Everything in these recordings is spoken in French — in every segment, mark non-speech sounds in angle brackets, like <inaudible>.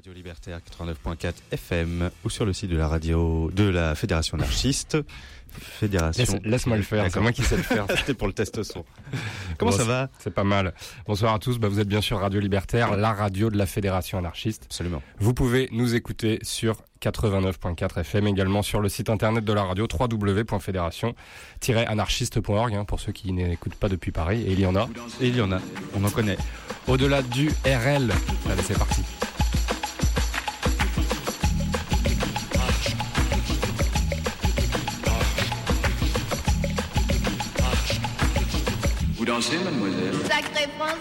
Radio Libertaire 89.4 FM ou sur le site de la radio de la Fédération anarchiste. Fédération. Laisse-moi le faire, c'est moi qui sais le faire. <laughs> C'était pour le test son. <laughs> Comment ça va C'est pas mal. Bonsoir à tous, bah, vous êtes bien sûr Radio Libertaire, la radio de la Fédération anarchiste. Absolument. Vous pouvez nous écouter sur 89.4 FM, également sur le site internet de la radio www.fédération-anarchiste.org hein, pour ceux qui n'écoutent pas depuis Paris, et il y en a. Et il y en a, on en connaît. Au-delà du RL. Allez, c'est parti. Sacré français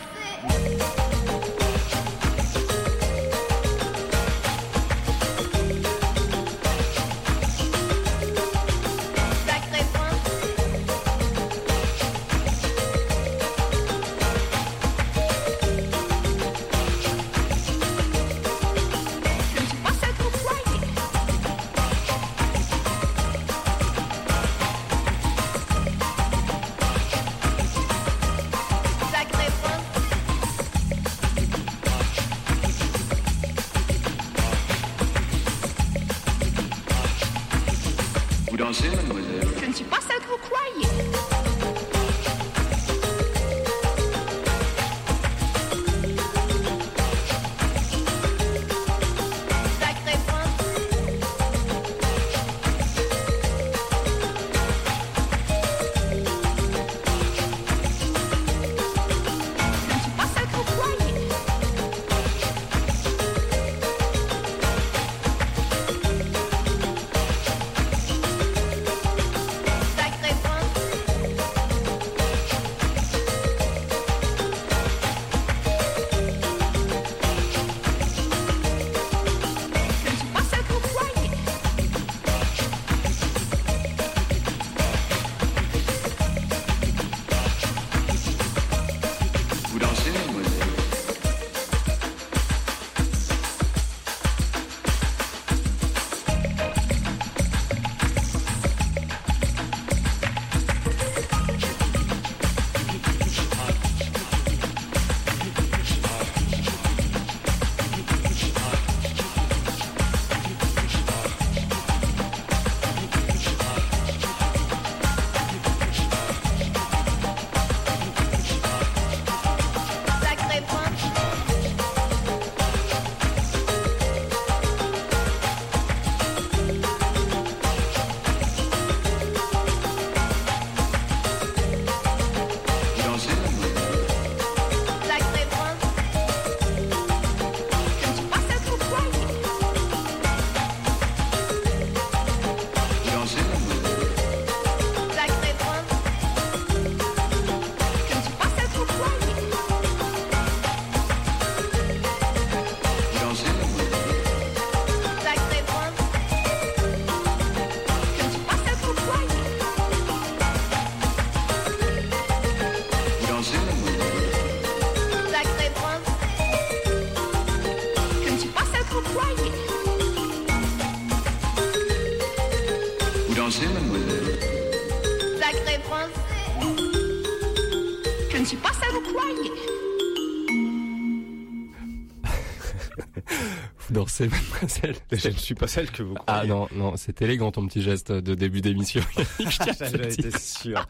Vous dansez, mademoiselle. Je ne suis pas celle que vous Ah non, non, c'est élégant ton petit geste de début d'émission. <laughs> J'en étais sûr.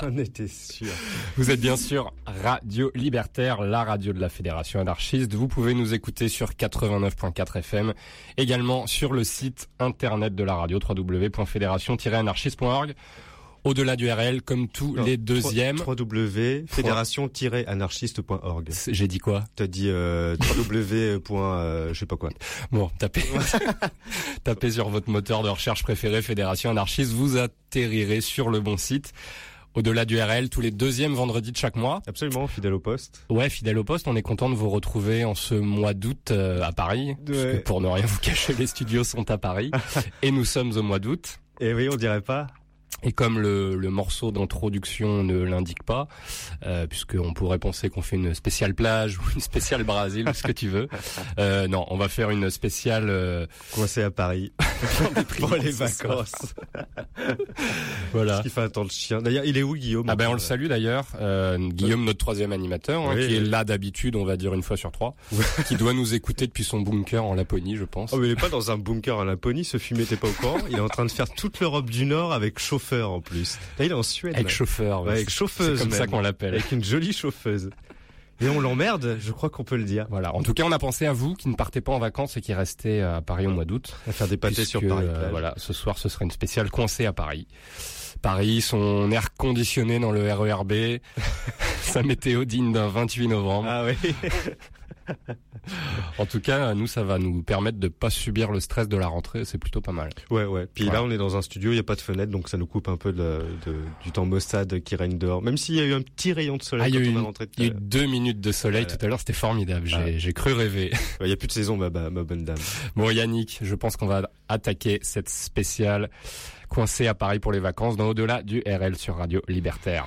J'en étais sûr. Vous êtes bien sûr Radio Libertaire, la radio de la Fédération anarchiste. Vous pouvez nous écouter sur 89.4 FM, également sur le site internet de la radio www.fédération-anarchiste.org. Au-delà du RL, comme tous Non, les deuxièmes. www.fédération-anarchiste.org. J'ai dit quoi? T'as dit euh, www. euh, je sais pas quoi. Bon, tapez, <laughs> tapez sur votre moteur de recherche préféré Fédération anarchiste, vous atterrirez sur le bon site. Au-delà du RL, tous les deuxièmes vendredis de chaque mois. Absolument, fidèle au poste. Ouais, fidèle au poste, on est content de vous retrouver en ce mois d'août euh, à Paris. Parce que Ouais. pour ne rien vous cacher, les studios sont à Paris. <laughs> et nous sommes au mois d'août. Et oui, on dirait pas. Et comme le, le morceau d'introduction ne l'indique pas, euh, puisqu'on pourrait penser qu'on fait une spéciale plage ou une spéciale Brésil, ce que tu veux, <laughs> euh, non, on va faire une spéciale euh, Coincé à Paris <laughs> pour les vacances. <laughs> voilà. Qu'il fait attendre le chien. D'ailleurs, il est où Guillaume Ah ben on le salue d'ailleurs, euh, Guillaume, notre troisième animateur, hein, Oui, qui est là d'habitude, on va dire une fois sur trois, qui doit nous écouter depuis son bunker en Laponie, je pense. Oh, mais il est pas dans un bunker à Laponie, ce fumier t'es pas au courant. Il est en train de faire toute l'Europe du Nord avec chauffeur en plus. Là, il est en Suède. avec chauffeur, Ouais, avec chauffeuse C'est comme ça qu'on l'appelle. Avec une jolie chauffeuse. Et on l'emmerde, je crois qu'on peut le dire. Voilà. En tout cas, on a pensé à vous qui ne partez pas en vacances et qui restez à Paris au mois d'août. À faire des pâtés sur Paris. euh, voilà, ce soir, ce sera une spéciale coincée à Paris. Paris, son air conditionné dans le RERB, <laughs> sa météo digne d'un 28 novembre. Ah oui. En tout cas, nous, ça va nous permettre de pas subir le stress de la rentrée. C'est plutôt pas mal. Ouais, ouais. Puis là, on est dans un studio, il n'y a pas de fenêtre, donc ça nous coupe un peu de, de- du temps maussade qui règne dehors. Même s'il y a eu un petit rayon de soleil Ah, il y a eu on est une- rentré tout Il y à a eu l'heure. deux minutes de soleil tout à l'heure, c'était formidable. J'ai Ouais. cru rêver. Il n'y a plus de saison, ma, ma, ma bonne dame. Bon, Yannick, je pense qu'on va attaquer cette spéciale coincée à Paris pour les vacances dans Au-delà du RL sur Radio Libertaire.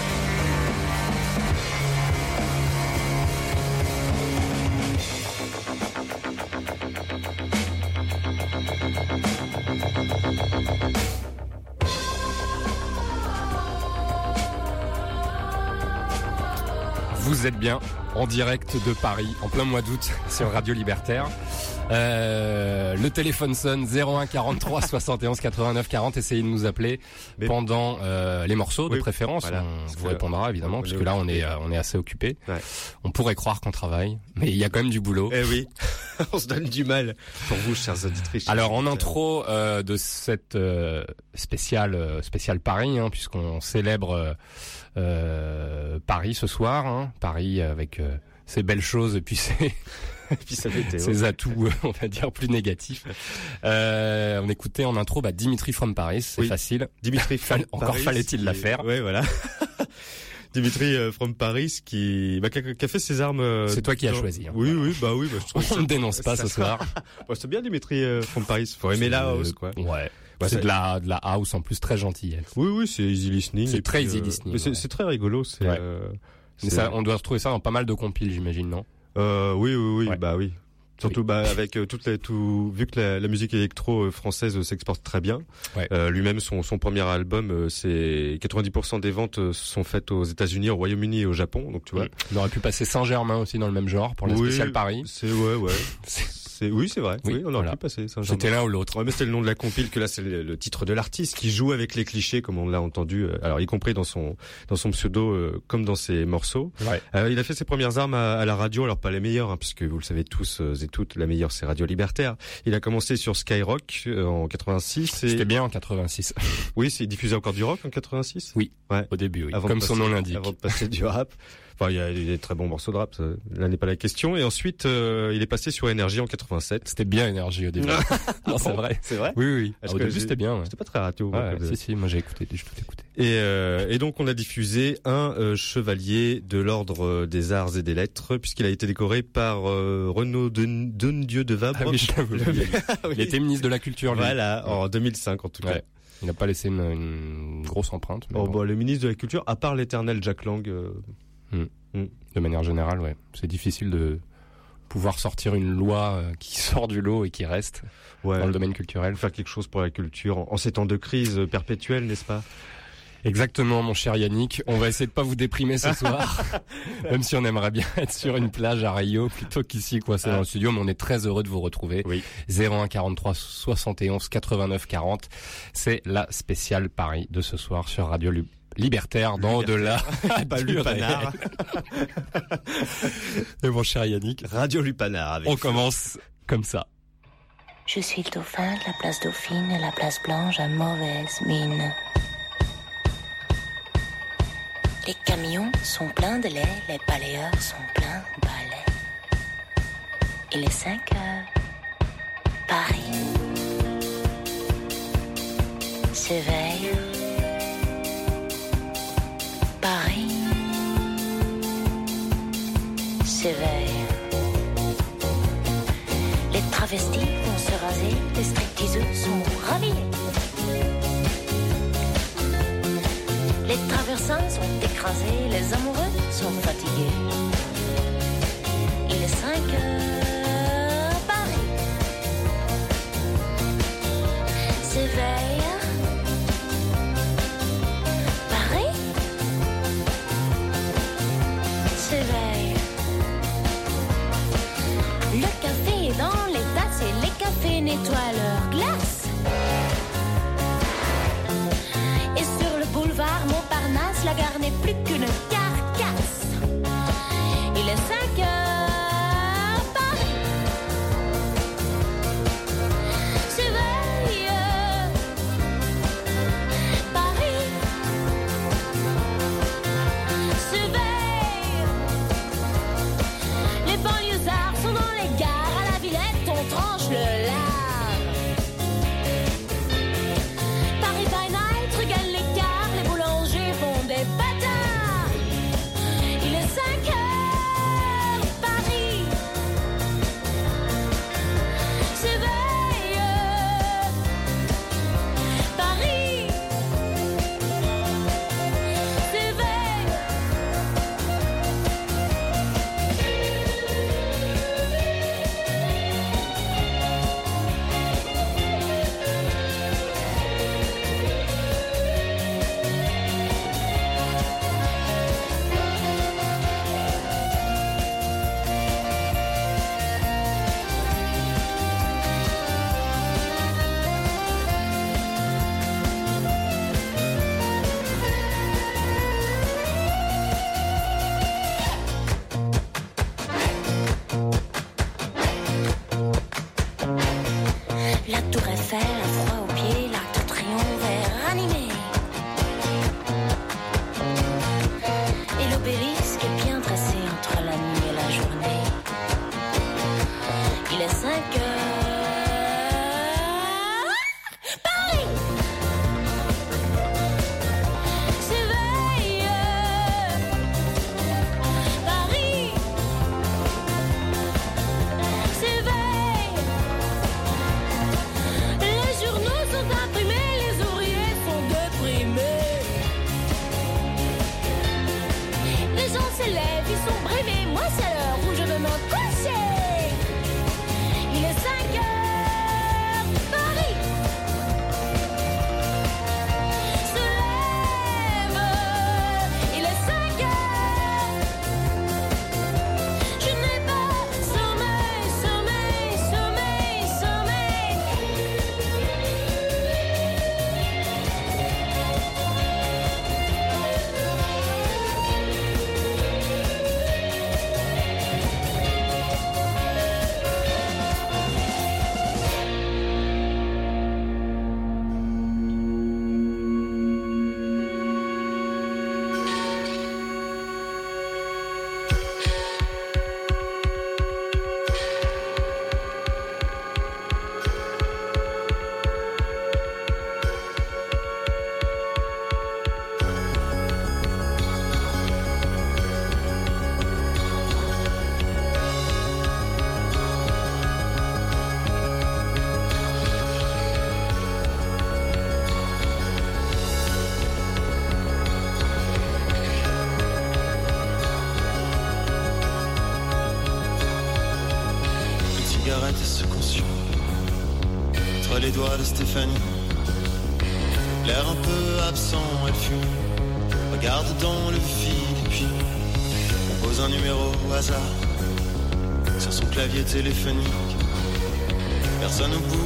Vous êtes bien en direct de Paris, en plein mois d'août, sur Radio Libertaire. Euh, le téléphone sonne 01 43 71 89 40. Essayez de nous appeler pendant euh, les morceaux de Oui, préférence. voilà, on vous répondra évidemment, on puisque là on est euh, on est assez occupé. Ouais. On pourrait croire qu'on travaille, mais il y a quand même du boulot. Eh oui, <laughs> on se donne du mal pour vous, chers auditrices. Alors en intro de cette spéciale spéciale Paris, hein, puisqu'on célèbre Paris ce soir, hein, Paris avec euh, ses belles choses et puis ses, <laughs> puis ses atouts, euh, on va dire plus négatifs. Euh, on écoutait en intro bah, Dimitri from Paris, c'est Oui. facile. Dimitri <laughs> from encore Paris, fallait-il la faire. Ouais, voilà. <laughs> Dimitri euh, from Paris qui, bah, qui, a, qui a fait ses armes. euh, C'est toi qui as choisi, hein. Oui, oui, bah oui. Bah, je trouve On ne dénonce pas ça- ce soir. Bah, c'est bien Dimitri euh, from Paris. Faut aimer la Euh, house, quoi. Ouais. Bah, c'est de la de la house en plus très gentille. Oui, oui, c'est easy listening. C'est très puis, easy euh, listening, mais C'est ouais. c'est très rigolo. C'est. Ouais. euh, on doit retrouver ça dans pas mal de compiles, j'imagine, non? Euh, oui, oui, oui, Ouais. bah oui. Surtout bah avec euh, toute la, tout vu que la, la musique électro euh, française euh, s'exporte très bien. Ouais. Euh, Lui-même son, son premier album, euh, c'est 90% des ventes sont faites aux États-Unis, au Royaume-Uni et au Japon. Donc tu vois. On aurait pu passer Saint-Germain aussi dans le même genre pour la Oui, spéciale Paris. C'est ouais, ouais. <laughs> C'est oui, c'est vrai. Oui, Oui, on aurait voilà. pu passer. Saint-Germain. C'était l'un ou l'autre. Ouais, mais c'est le nom de la compile que là c'est le, le titre de l'artiste qui joue avec les clichés comme on l'a entendu. euh, Alors y compris dans son dans son pseudo euh, comme dans ses morceaux. Ouais. Euh, il a fait ses premières armes à, à la radio, alors pas les meilleures, hein, puisque vous le savez tous toutes, la meilleure c'est Radio Libertaire. Il a commencé sur Skyrock euh, en 86. C'était bien en 86 Oui, c'est diffusé encore du rock en 86. Oui. Ouais. au début, oui. Avant comme son nom l'indique. Avant de passer du rap. Enfin, il y a des très bons morceaux de rap. Ça, là n'est pas la question. Et ensuite, euh, il est passé sur Énergie en 87. C'était bien énergie au début. <laughs> non, c'est vrai. C'est vrai. Oui, oui. au début, c'était bien. Ouais. C'était pas très radio. Ouais, si, si, moi j'ai écouté, j'ai tout écouté. Et, euh, et donc on a diffusé un euh, chevalier de l'ordre euh, des arts et des lettres puisqu'il a été décoré par Renaud Den- Donedieu de Vabre. Ah oui, je. Ah. <laughs> <laughs> Il était ministre de la Culture, lui. Voilà, en 2005 en tout cas. Ouais. Il n'a pas laissé une, une grosse empreinte, mais Oh, bon, bon, le ministre de la Culture, à part l'éternel Jack Lang, euh, de manière générale, ouais. C'est difficile de pouvoir sortir une loi euh, qui <laughs> sort du lot et qui reste ouais, dans le domaine culturel. faire quelque chose pour la culture en, ces temps de crise perpétuelle, n'est-ce pas? Exactement, mon cher Yannick. On va essayer de pas vous déprimer ce <laughs> soir, même si on aimerait bien être sur une plage à Rio plutôt qu'ici coincé dans le studio. Mais on est très heureux de vous retrouver. Oui. 01 43 71 89 40. C'est la spéciale Paris de ce soir sur Radio Lu- Libertaire dans Au-delà. <laughs> Pas du Lupanar. <laughs> Et mon cher Yannick, Radio Lupanar avec on commence comme ça. Je suis le dauphin de la place Dauphine et la place Blanche à mauvaise mine. Les camions sont pleins de lait, les balayeurs sont pleins de balais. Il est 5 heures. Paris s'éveille. Paris s'éveille. Les travestis vont se raser, les stripteaseux sont ravis. Les traversins sont écrasés, les amoureux sont fatigués. Il est 5 heures, nettoient leurs glaces. Et sur le boulevard Montparnasse, la gare n'est plus qu'une carcasse. Il est 5 heures, téléphonique. Personne au bout,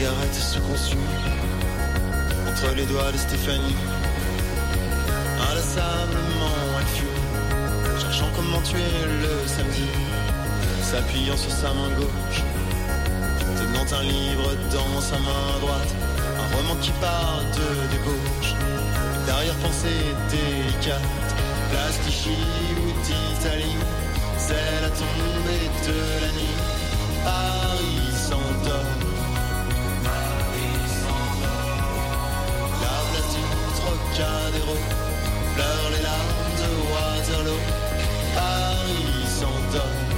Les cigarettes se consument entre les doigts de Stéphanie. Inlassablement, elle fume, cherchant comment tuer le samedi. S'appuyant sur sa main gauche, tenant un livre dans sa main droite. Un roman qui part de débauche, d'arrière-pensée délicate. Clichy ou d'Italie, c'est la tombée de la nuit. Paris s'endort. Pleure les larmes de Waterloo. Paris s'endort.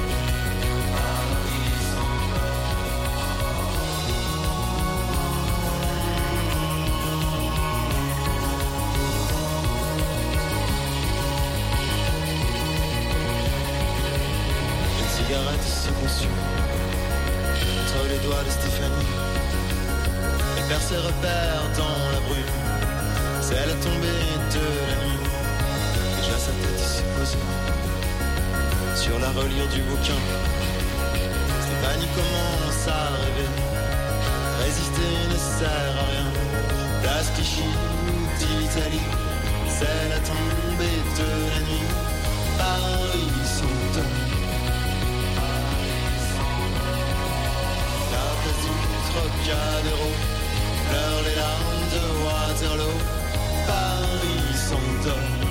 Reliure du bouquin. Stéphanie commence à rêver. Résister ne sert à rien. Place Clichy d'Italie. C'est la tombée de la nuit. Paris s'endort. La place du Trocadéro pleure les larmes de Waterloo. Paris s'endort.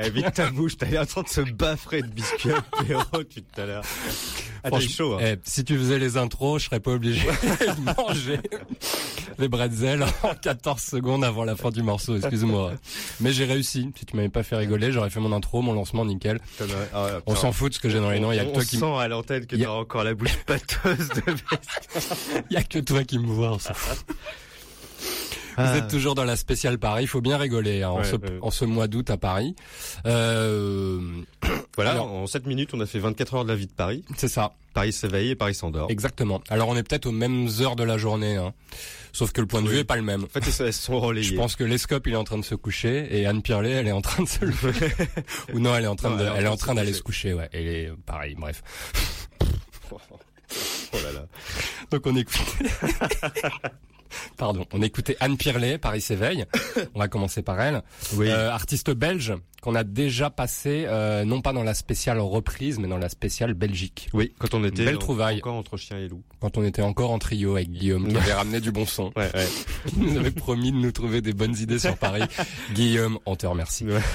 Eh, vite ta bouche, t'es en train de se baffrer de biscuits apéro depuis tout à l'heure. Ah, t'es chaud, hein. eh, si tu faisais les intros, je serais pas obligé <laughs> de manger les bretzels en 14 secondes avant la fin du morceau, excuse-moi. Mais j'ai réussi. Si tu m'avais pas fait rigoler, j'aurais fait mon intro, mon lancement, nickel. Ah, On s'en fout de ce que j'ai dans les noms, il y a que toi on qui sent à l'antenne que a- t'as encore la bouche pâteuse de il <laughs> y a que toi qui me vois, on s'en fout. Vous Ah. êtes toujours dans la spéciale Paris, il faut bien rigoler hein, en, Ouais, ce, ouais. en ce mois d'août à Paris. Euh, <clears throat> Voilà, Alors- en 7 minutes, on a fait 24 heures de la vie de Paris. c'est ça, Paris s'éveille et Paris s'endort. exactement. Alors on est peut-être aux mêmes heures de la journée, hein. sauf que le point de Oui. vue est pas le même. En fait, elles sont relayées. Je pense que l'Escope il est en train de se coucher et Anne Pirlet elle est en train de se lever. <laughs> Ou non, elle est en train Non, de, elle est en elle est train en train d'aller se coucher, ouais. Elle est pareil, bref. <laughs> Oh là là. Donc on écoute. <laughs> Pardon, on écoutait Anne Pirlet, Paris s'éveille. <coughs> On va commencer par elle. Oui. Euh, artiste belge qu'on a déjà passé, euh, non pas dans la spéciale reprise, mais dans la spéciale Belgique. Oui, quand on était Belle en- trouvaille. encore entre chien et loup. Quand on était encore en trio avec Guillaume, qui avait ramené du bon son. Ouais, ouais. <laughs> Il nous avait promis de nous trouver des bonnes idées sur Paris. <laughs> Guillaume, on te remercie. Ouais. <laughs>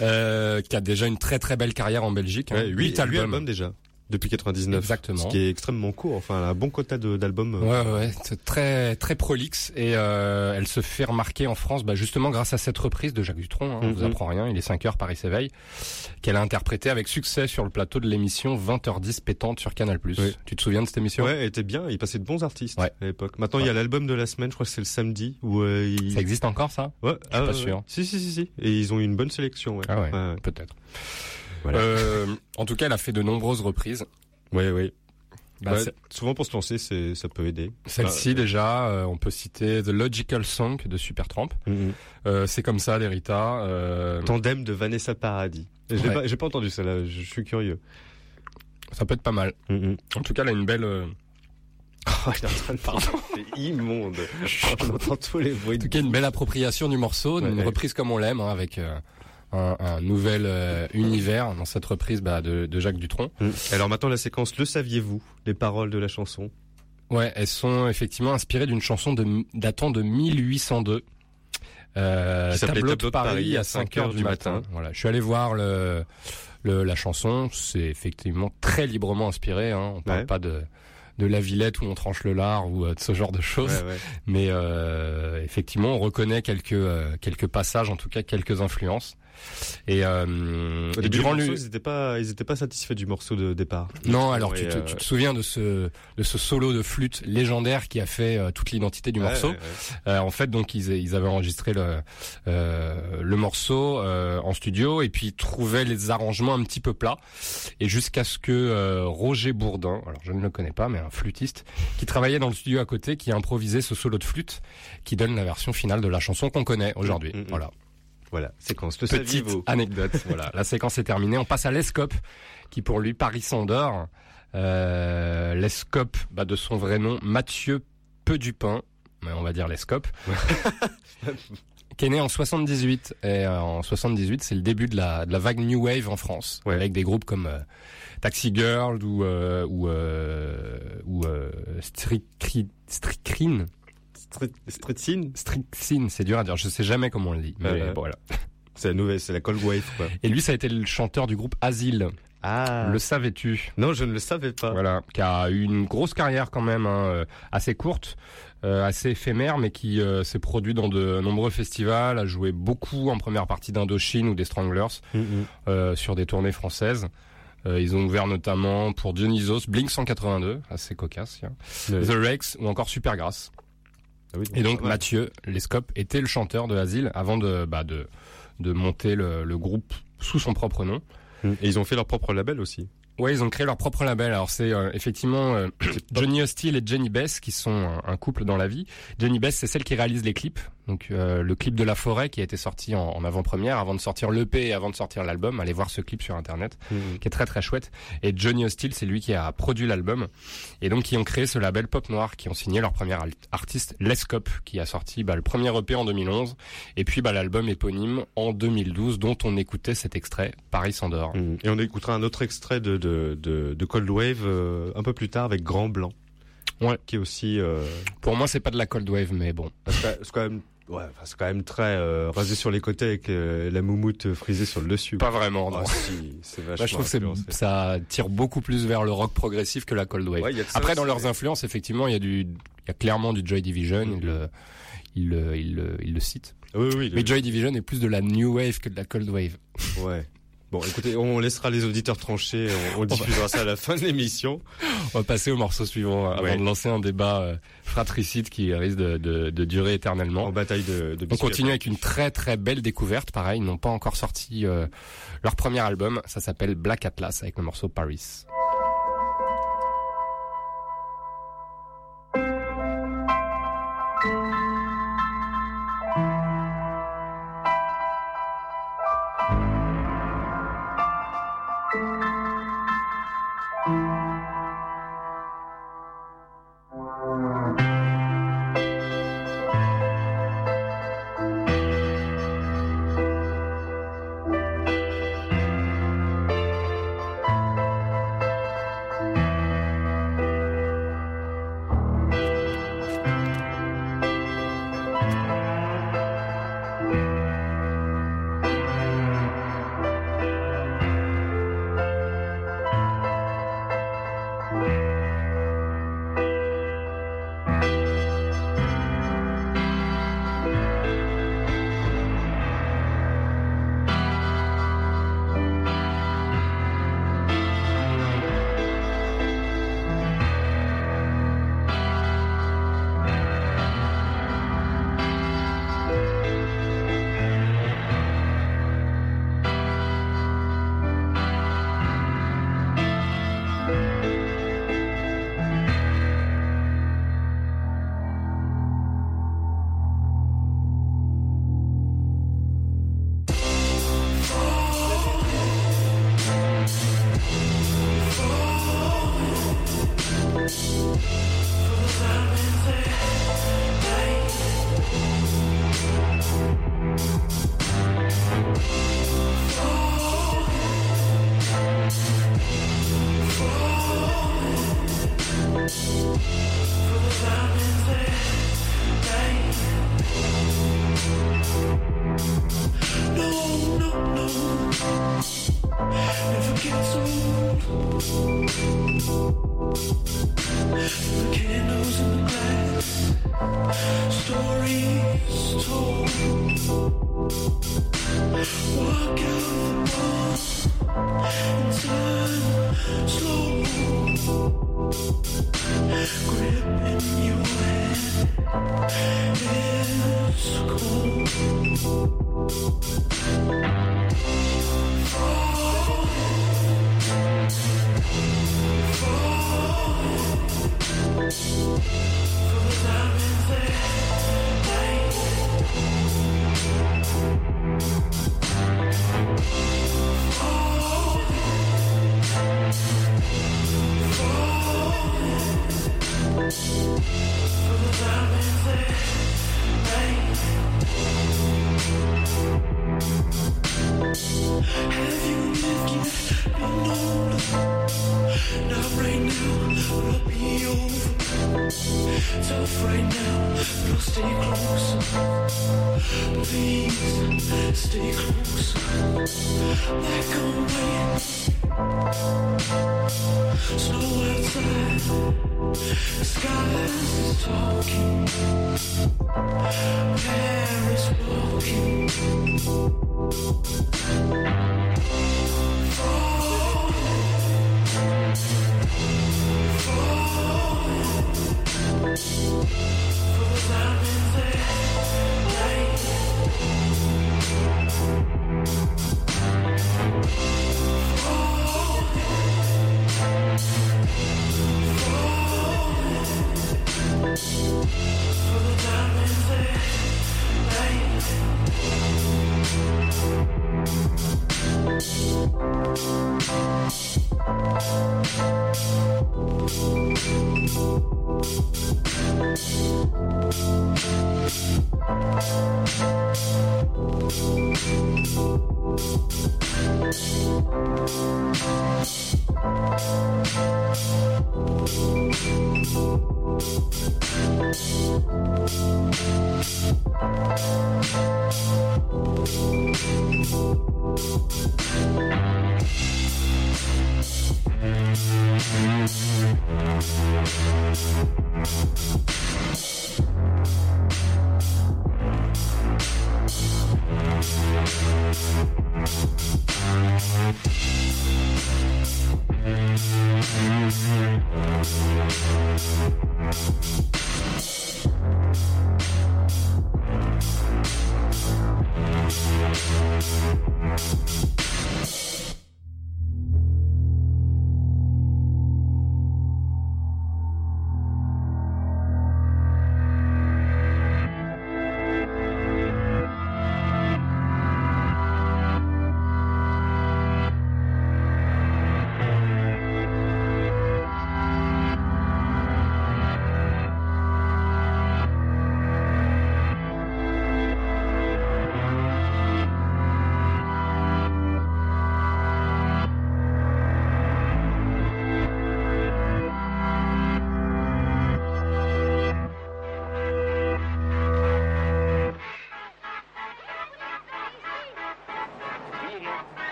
Euh, qui a déjà une très très belle carrière en Belgique. hein. Ouais, huit, Huit huit albums. albums déjà. Depuis 99. Exactement. Ce qui est extrêmement court. Enfin, elle a un bon quota d'albums. euh, Ouais, ouais, c'est très très prolixe et euh, elle se fait remarquer en France, bah, justement grâce à cette reprise de Jacques Dutronc. Hein, on vous Mhm. apprend rien, il est 5 heures Paris s'éveille, qu'elle a interprété avec succès sur le plateau de l'émission 20h10 pétante sur Canal+. Oui. Tu te souviens de cette émission? Ouais, elle était bien. Il passait de bons artistes Ouais. à l'époque. Maintenant, il y a l'album de la semaine. Je crois que c'est le samedi où euh, il... Ça existe encore ça? Ouais, suis pas ouais, sûr. Si, si, si, si. Et ils ont eu une bonne sélection. Ouais. Ah Ouais, peut-être. Voilà. Euh, en tout cas, elle a fait de nombreuses reprises. ouais. ouais. Bah, souvent pour se lancer, c'est ça peut aider. Celle-ci déjà, euh, on peut citer The Logical Song de Supertramp. Mhm. Euh, c'est comme ça d'Erita. Euh, Tandem de Vanessa Paradis. J'ai Ouais. pas, entendu ça là. Je suis curieux. ça peut être pas mal. Mhm. En tout cas, elle a une belle. Oh, il est en train de Pardon. <laughs> C'est immonde. On entend tous les bruits. En tout cas, une belle appropriation du morceau, Ouais, une ouais. reprise comme on l'aime, hein, avec un, un nouvel euh, univers dans cette reprise bah, de, de Jacques Dutronc. Mhm. Alors maintenant la séquence Le saviez-vous Les paroles de la chanson. Ouais, elles sont effectivement inspirées d'une chanson de, datant de 1802. Euh, tableau, de Paris, à 5 heures du matin. Voilà, je suis allé voir le, le- la chanson. C'est effectivement très librement inspiré. Hein. On parle Ouais. pas de de la Villette où on tranche le lard ou euh, de ce genre de choses. Ouais, ouais. Mais euh, effectivement, on reconnaît quelques quelques passages, en tout cas quelques influences. Et, euh, et durant le le, morceau, ils étaient pas, ils étaient pas satisfaits du morceau de départ. non, alors Et, tu, te, euh, tu te souviens de ce de ce solo de flûte légendaire qui a fait euh, toute l'identité du ouais, morceau. ouais, ouais. Euh, en fait, donc ils, ils avaient enregistré le le morceau en studio et puis trouvaient les arrangements un petit peu plats et jusqu'à ce que Roger Bourdin, alors je ne le connais pas mais un flûtiste qui travaillait dans le studio à côté, qui a improvisé ce solo de flûte qui donne la version finale de la chanson qu'on connaît aujourd'hui. Mm, mm, mm. Voilà. Voilà, séquence. Le Petite anecdote. <laughs> voilà, la séquence est terminée. On passe à l'Escope, qui pour lui Paris Sandor. Euh, L'Escope, bah, de son vrai nom, Mathieu Pedupin, mais on va dire l'Escope, <laughs> qui est né en 78. Et euh, en 78, c'est le début de la, de la vague New Wave en France, Ouais. avec des groupes comme euh, Taxi Girl ou euh, ou ou Stricri- Stricrine. Scene, Strixine, c'est dur à dire, je sais jamais comment on le dit. Mais Ouais, ouais. bon, voilà. <laughs> c'est la nouvelle, c'est la cold wave, quoi. Et lui, ça a été le chanteur du groupe Asile. Ah. Le savais-tu? Non, je ne le savais pas. Voilà, qui a eu une grosse carrière quand même, hein, euh, assez courte, euh, assez éphémère, mais qui euh, s'est produit dans de nombreux festivals, a joué beaucoup en première partie d'Indochine ou des Stranglers Mm, mm. euh, sur des tournées françaises. Ils ont ouvert notamment pour Dionysos, Blink 182, assez cocasse, Le- The Rex ou encore Supergrass. Ah oui, Et donc. Mathieu Lescope était le chanteur de Asile avant de bah, de de monter le, le groupe sous son propre nom. Et ils ont fait leur propre label aussi. Ouais, ils ont créé leur propre label. Alors c'est euh, effectivement euh, <coughs> Johnny Hostile et Jenny Bess qui sont un, un couple dans la vie. Jenny Bess, c'est celle qui réalise les clips. Donc euh, le clip de La Forêt qui a été sorti en, en avant-première avant de sortir l'EP et avant de sortir l'album. Allez voir ce clip sur internet Mm. qui est très très chouette. Et Johnny Hostile, c'est lui qui a produit l'album. Et donc qui ont créé ce label Pop Noir qui ont signé leur premier artiste Lescope qui a sorti bah, le premier EP en 2011 et puis bah, l'album éponyme en 2012 dont on écoutait cet extrait Paris s'endort. Mm. Et on écoutera un autre extrait de, de, de, de Cold Wave euh, un peu plus tard avec Grand Blanc. Ouais. Qui est aussi. Euh, Pour moi, c'est pas de la cold wave, mais bon. c'est quand même. Ouais, enfin, c'est quand même très euh, rasé sur les côtés avec euh, la moumoute frisée sur le dessus. Pas vraiment, non. Ah, si, c'est vachement je trouve que ça tire beaucoup plus vers le rock progressif que la cold wave. Ouais, Après, dans leurs influences, effectivement, il y a du, il y a clairement du Joy Division. Mhm. Il le, il il le, il le cite. Oui, oui. Mais Joy Division est plus de la new wave que de la cold wave. Ouais. Bon, écoutez, on laissera les auditeurs trancher. On, on diffusera ça à la fin de l'émission. On va passer au morceau suivant avant Ouais. de lancer un débat euh, fratricide qui risque de, de, de durer éternellement. En bataille de, de On continue avec une très très belle découverte. Pareil, ils n'ont pas encore sorti euh, leur premier album. Ça s'appelle Black Atlas avec le morceau. Paris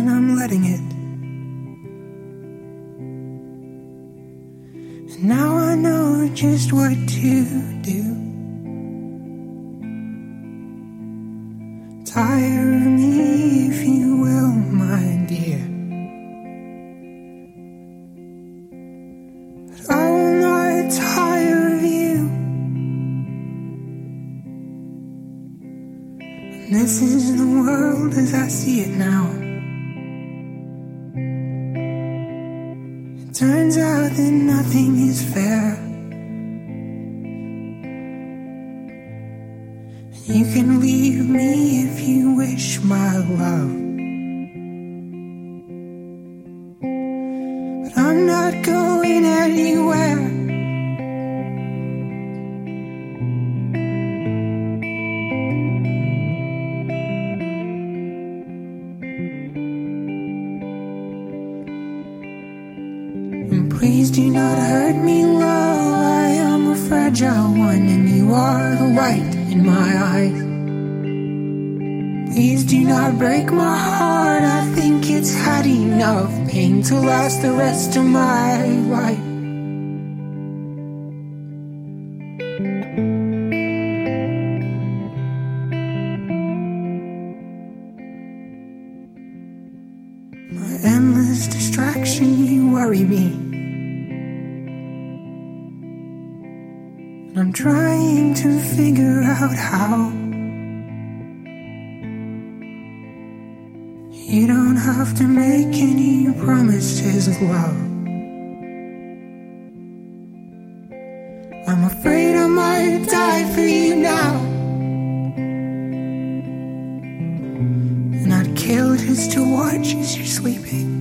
and I'm letting it. to last the rest of my life. My endless distraction, you worry me. And I'm trying to figure out how. You don't have to make any promises of love. I'm afraid I might die for you now. And I'd kill just to watch as you're sleeping.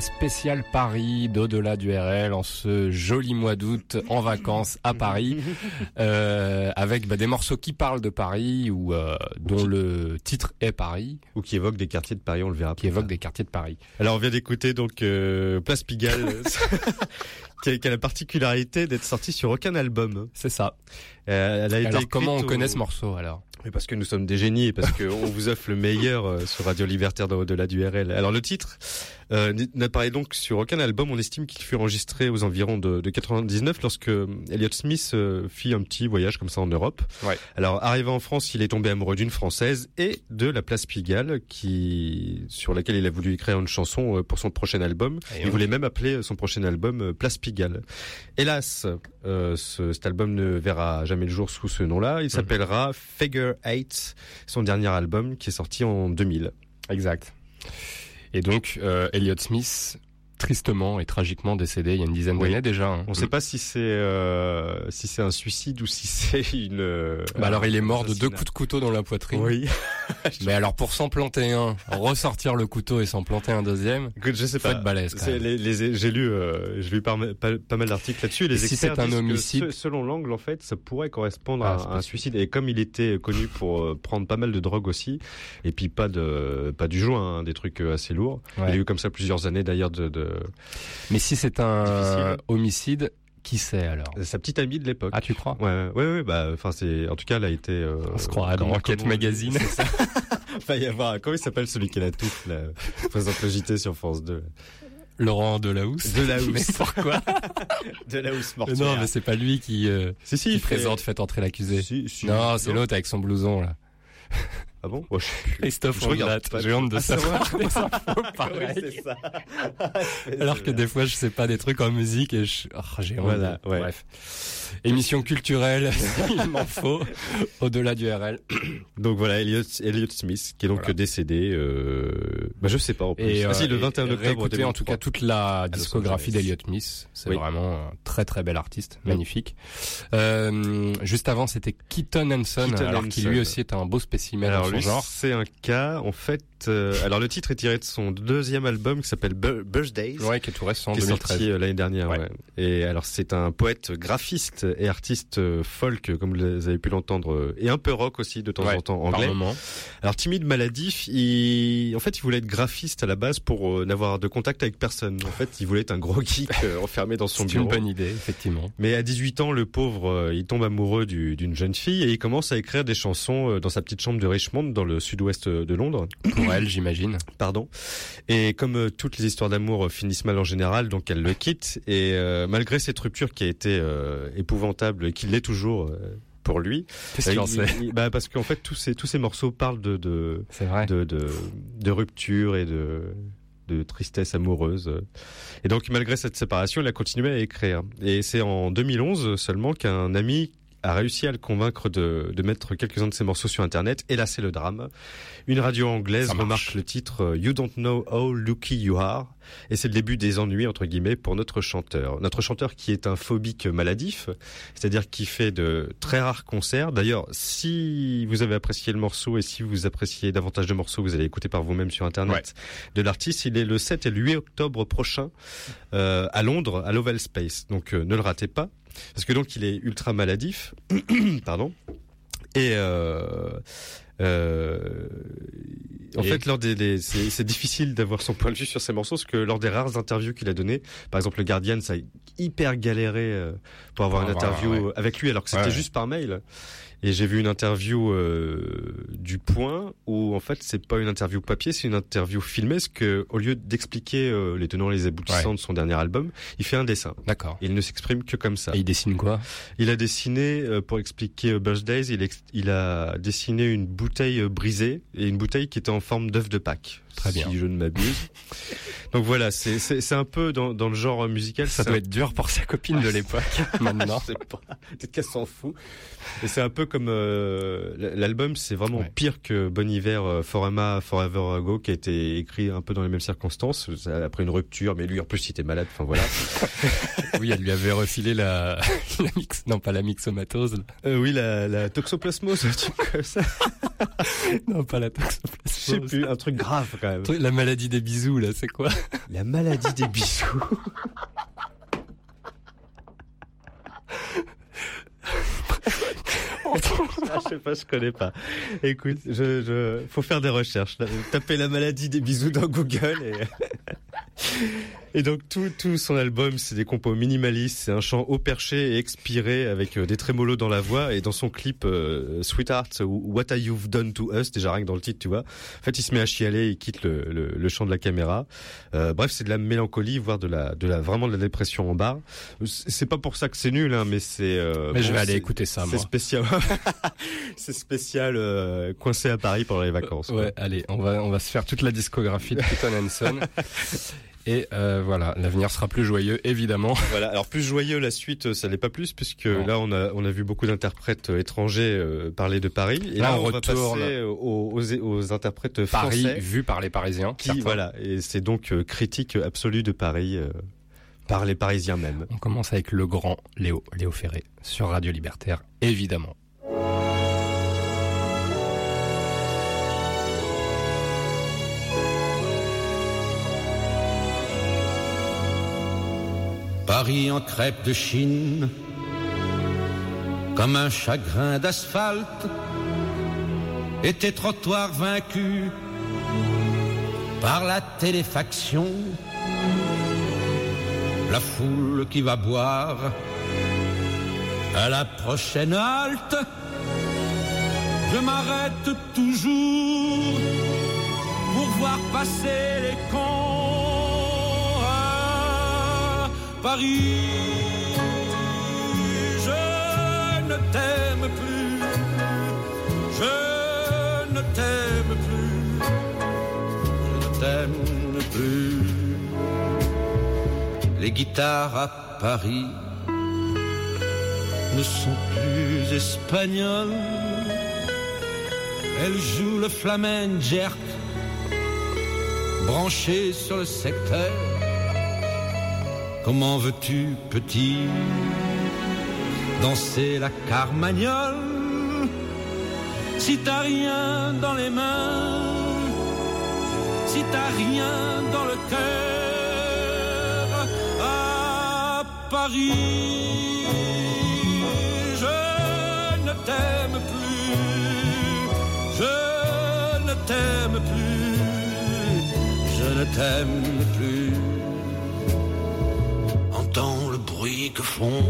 La spéciale Paris d'au-delà du RL en ce joli mois d'août en vacances à Paris <laughs> euh, avec bah, des morceaux qui parlent de Paris ou euh, dont le titre est Paris Ou qui évoque des quartiers de Paris, on le verra. qui évoquent des quartiers de Paris. Alors on vient d'écouter donc euh, Place Pigalle, <laughs> <laughs> qui, a, qui a la particularité d'être sortie sur aucun album. C'est ça. Elle a été Alors comment on au- connaît ce morceau alors? Mais parce que nous sommes des génies et parce qu'on vous offre le meilleur sur Radio Libertaire dans au-delà du RL. Alors le titre? Euh, n'apparaît donc sur aucun album. On estime qu'il fut enregistré aux environs de, de 99 lorsque Elliott Smith euh, fit un petit voyage comme ça en Europe. Ouais. Alors arrivé en France, il est tombé amoureux d'une française et de la place Pigalle, qui sur laquelle il a voulu écrire une chanson euh, pour son prochain album. Et il voulait même appeler son prochain album euh, Place Pigalle. Hélas, euh, ce, cet album ne verra jamais le jour sous ce nom-là. Il s'appellera Figure 8, son dernier album qui est sorti en 2000. Exact. Et donc euh, Elliott Smith tristement et tragiquement décédé il y a une dizaine Oui. d'années déjà. hein. On ne sait pas si c'est euh, si c'est un suicide ou si <laughs> c'est une. euh, Bah alors il est mort de deux coups de couteau dans la poitrine. Oui. <laughs> <laughs> Mais alors pour s'en planter un, ressortir le couteau et s'en planter un deuxième, Écoute, je sais pas. être balèze les, les- j'ai lu, euh, j'ai lu pas, pas, pas mal d'articles là-dessus. Les Et si experts c'est un disent homicide- se- selon l'angle, en fait, ça pourrait correspondre Ah, à, un suicide. Et comme il était connu pour euh, prendre pas mal de drogue aussi, et puis pas de pas du joint, hein, des trucs euh, assez lourds. Ouais. Il a eu comme ça plusieurs années d'ailleurs de, de Mais si c'est un Difficile. homicide, qui c'est alors? Sa petite amie de l'époque. Ah tu crois? Ouais, ouais, ouais, bah, enfin, c'est, en tout cas, elle a été. euh, On se croirait dans Enquête Magazine. Ça. <laughs> Enfin, y avoir, comment il s'appelle celui qui a la touffe, là, présente le JT sur France 2. Laurent Delahousse. De la housse. <laughs> Mais pourquoi? De la housse Mais mortuaire. Non, mais c'est pas lui qui, euh, si, si, qui il fait- présente Faites entrer l'accusé. Si. Non, c'est l'autre avec son blouson là. Ah bon? Je. Christophe Je regarde. J'ai honte de Ah, savoir des infos <laughs> pareilles. Oui, c'est ça. <laughs> Alors que des fois, je sais pas des trucs en musique et je... oh, j'ai honte. Voilà, ouais. Bref. Émission culturelle, <laughs> il m'en faut, au-delà du RL. <coughs> Donc voilà, Elliot, Elliot Smith, qui est donc Voilà. décédé, euh, bah, je sais pas en plus. Et, ah si, le euh, 21 et octobre réécoutez en tout 2003. cas toute la discographie d'Elliott Smith. C'est Oui. vraiment un très très bel artiste, Oui. magnifique. Euh, juste avant, c'était Keaton Hanson, Keaton alors qui lui aussi est un beau spécimen Alors dans son lui, genre. c'est un cas, en fait, euh, alors le titre est tiré de son deuxième album qui s'appelle Bir- Birthdays. Ouais, qui est tout récent, qui est 2013. sorti euh, l'année dernière. Ouais. ouais. Et alors c'est un poète graphiste et artiste euh, folk, comme vous avez pu l'entendre, euh, et un peu rock aussi de temps Ouais, en temps anglais. Alors timide, maladif, il... en fait il voulait être graphiste à la base pour euh, n'avoir de contact avec personne. En fait il voulait être un gros geek euh, <laughs> enfermé dans son C'est une bureau. bonne idée, effectivement. Mais à 18 ans, le pauvre, euh, il tombe amoureux du- d'une jeune fille et il commence à écrire des chansons euh, dans sa petite chambre de Richmond, dans le sud-ouest de Londres. <coughs> Pour elle, j'imagine. Pardon. Et comme euh, toutes les histoires d'amour euh, finissent mal en général, donc elle le quitte. Et euh, malgré cette rupture qui a été euh, épouvantable et qui l'est toujours euh, pour lui, Qu'est-ce qu'il euh, en sait bah, parce qu'en fait tous ces tous ces morceaux parlent de de C'est vrai. de, de, de rupture et de de tristesse amoureuse. Et donc malgré cette séparation, il a continué à écrire. Et c'est en 2011 seulement qu'un ami a réussi à le convaincre de, de mettre quelques-uns de ses morceaux sur Internet. Et là, c'est le drame. Une radio anglaise remarque le titre euh, You Don't Know How Lucky You Are. Et c'est le début des ennuis, entre guillemets, pour notre chanteur. Notre chanteur qui est un phobique maladif, c'est-à-dire qui fait de très rares concerts. D'ailleurs, si vous avez apprécié le morceau et si vous appréciez davantage de morceaux, vous allez écouter par vous-même sur Internet de l'artiste. Il est le 7 et le 8 octobre prochain euh, à Londres, à l'Oval Space. Donc euh, ne le ratez pas. Parce que donc il est ultra maladif. <coughs> Pardon. Et euh, euh, En Et- fait, lors des, c'est c'est difficile d'avoir son point de vue sur ces morceaux, parce que lors des rares interviews qu'il a données, par exemple le Guardian, ça a hyper galéré euh, pour avoir une avoir, interview ouais. avec lui, alors que c'était ouais. juste par mail. Et j'ai vu une interview euh, du Point où en fait c'est pas une interview papier, c'est une interview filmée, parce que au lieu d'expliquer euh, les tenants et les aboutissants Ouais. de son dernier album, il fait un dessin. D'accord. Il ne s'exprime que comme ça. Et il dessine quoi? Il a dessiné, euh, pour expliquer euh, Birthdays, il, ex- il a dessiné une bouteille euh, brisée et une bouteille qui était en forme d'œuf de Pâques. Très bien. Si je ne m'abuse. <laughs> Donc voilà, c'est un peu dans, dans le genre musical. Ça doit être dur pour sa copine de <laughs> l'époque, maintenant. <laughs> Je sais pas. Peut-être qu'elle s'en fout. Et c'est un peu comme euh, l'album, c'est vraiment Ouais. pire que Bon Hiver, euh, Forever, Forever Ago, qui a été écrit un peu dans les mêmes circonstances, ça- après une rupture. Mais lui, en plus, il était malade. Enfin voilà. <laughs> Oui, elle lui avait refilé la, <laughs> la mix, non pas la mixomatose. Euh, oui, la, la toxoplasmose, un truc comme ça. <laughs> non pas la Je sais toxoplasmose. plus, un truc grave quand même. La maladie des bisous, là, c'est quoi? La maladie des bisous. Ah, je sais pas, je connais pas. Écoute, je, je, faut faire des recherches. là. Taper la maladie des bisous dans Google et, et donc tout, tout son album, c'est des compos minimalistes, c'est un chant haut perché et expiré avec euh, des trémolos dans la voix et dans son clip euh, Sweetheart What Have You've Done to Us, déjà rien que dans le titre, tu vois. En fait, il se met à chialer, il quitte le, le, le champ de la caméra. Euh, bref, c'est de la mélancolie, voire de la, de la vraiment de la dépression en barre. C'est pas pour ça que c'est nul, hein, mais c'est. euh, Mais je vais aller écouter ça, C'est spécial. <laughs> c'est spécial euh, coincé à Paris pendant les vacances. quoi. Ouais, allez, on va, on va se faire toute la discographie de Peyton Hanson. <laughs> Et euh, voilà, l'avenir sera plus joyeux, évidemment. <laughs> Voilà. Alors plus joyeux la suite, euh, ça l'est pas plus puisque Non. là on a on a vu beaucoup d'interprètes euh, étrangers euh, parler de Paris. Et Là, là, on on, va retourne. passer aux, aux, aux interprètes Paris français vu par les Parisiens. qui certains. voilà et c'est donc euh, critique absolue de Paris par les Parisiens même. On commence avec le grand Léo, Léo Ferré, sur Radio Libertaire, évidemment. Paris en crêpe de Chine, comme un chagrin d'asphalte, et tes trottoirs vaincus par la téléfaction, la foule qui va boire à la prochaine halte. Je m'arrête toujours pour voir passer les cons Paris. Je ne t'aime plus, je ne t'aime plus, je ne t'aime plus. Les guitares à Paris ne sont plus espagnoles. Elles jouent le flamen jerk branché sur le secteur. Comment veux-tu, petit, danser la carmagnole si t'as rien dans les mains, si t'as rien dans le cœur? À Paris? Je ne t'aime plus, je ne t'aime plus, je ne t'aime plus. Entends le bruit que font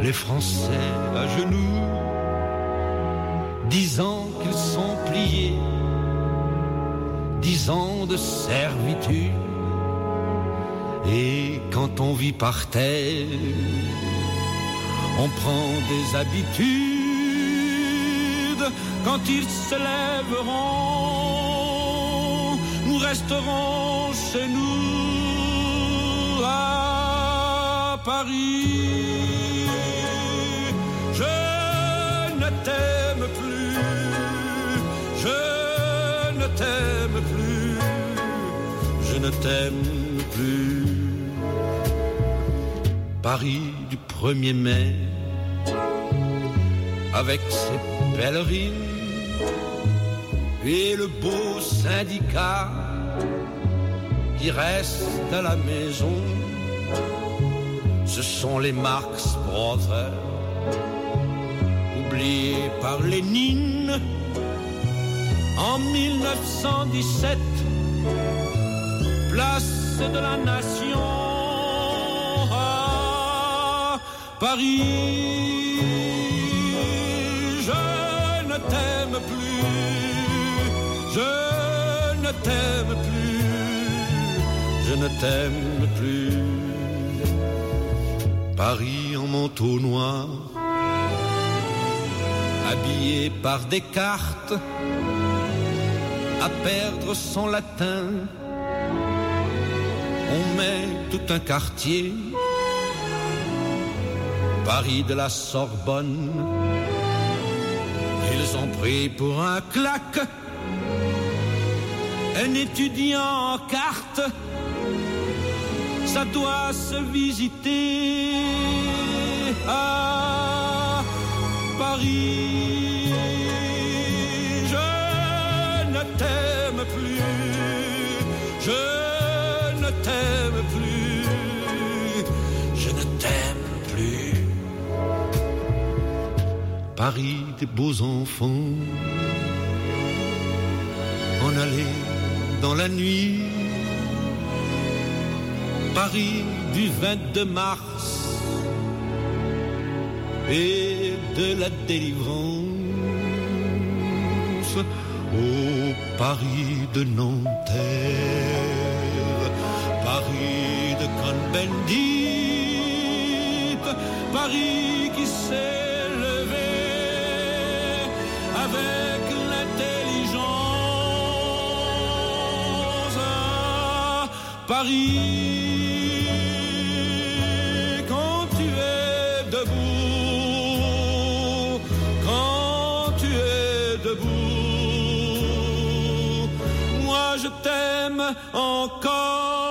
les Français à genoux, disant qu'ils sont pliés, dix ans de servitude. Et quand on vit par terre, on prend des habitudes. Quand ils se lèveront, nous resterons chez nous à Paris. Je ne t'aime plus, je ne t'aime plus, je ne t'aime plus. Paris du 1er mai, avec ses pèlerines. Et le beau syndicat qui reste à la maison. Ce sont les Marx Brothers, oubliés par Lénine, En 1917, place de la nation à Paris. Je ne t'aime plus, je ne t'aime plus, je ne t'aime plus. Paris en manteau noir, habillé par des cartes, à perdre son latin. On met tout un quartier, Paris de la Sorbonne. Ils ont pris pour un claque un étudiant en carte. Ça doit se visiter à Paris. Je ne t'aime plus, je ne t'aime plus, je ne t'aime plus. Paris des beaux enfants, en allée dans la nuit. Paris du 22 mars et de la délivrance. Au Paris de Nanterre, Paris de Cohn-Bendit, Paris qui s'est levé avec Paris, quand tu es debout, quand tu es debout, moi je t'aime encore.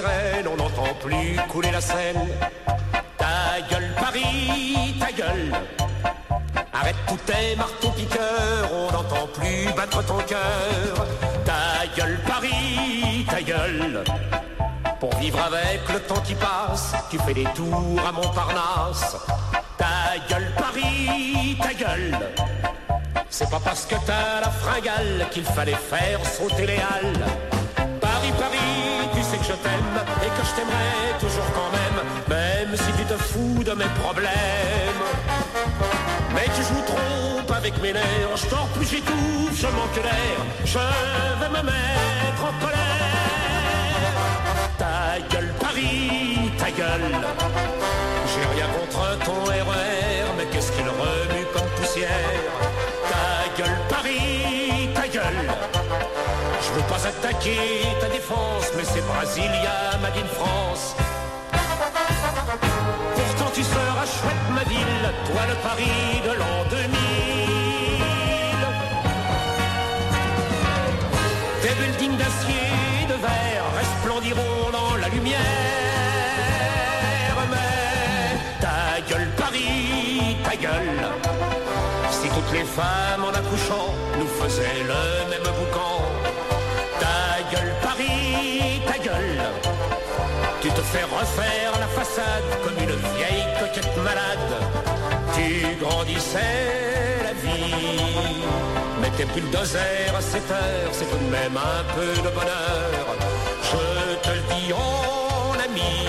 On n'entend plus couler la Seine. Ta gueule Paris, ta gueule. Arrête tous tes marteaux piqueurs, on n'entend plus battre ton cœur. Ta gueule Paris, ta gueule. Pour vivre avec le temps qui passe, tu fais des tours à Montparnasse. Ta gueule Paris, ta gueule. C'est pas parce que t'as la fringale qu'il fallait faire sauter les halles. Je t'aime et que je t'aimerai toujours quand même, même si tu te fous de mes problèmes. Mais tu joues trop avec mes nerfs, je dors plus, j'étouffe, je manque d'air, je vais me mettre en colère. Ta gueule, Paris, ta gueule. J'ai rien contre ton RER, mais qu'est-ce qu'il remue comme poussière? Pas attaquer ta défense, mais c'est Brasilia, ma ville France. Pourtant tu seras chouette, ma ville, toi le Paris de l'an 2000. Tes buildings d'acier et de verre resplendiront dans la lumière. Mais ta gueule, Paris, ta gueule. Si toutes les femmes en accouchant nous faisaient le même boucan. Tu te fais refaire la façade comme une vieille coquette malade. Tu grandissais la vie. Mais tes bulldozers à 7 heures, c'est tout de même un peu de bonheur. Je te le dis en ami.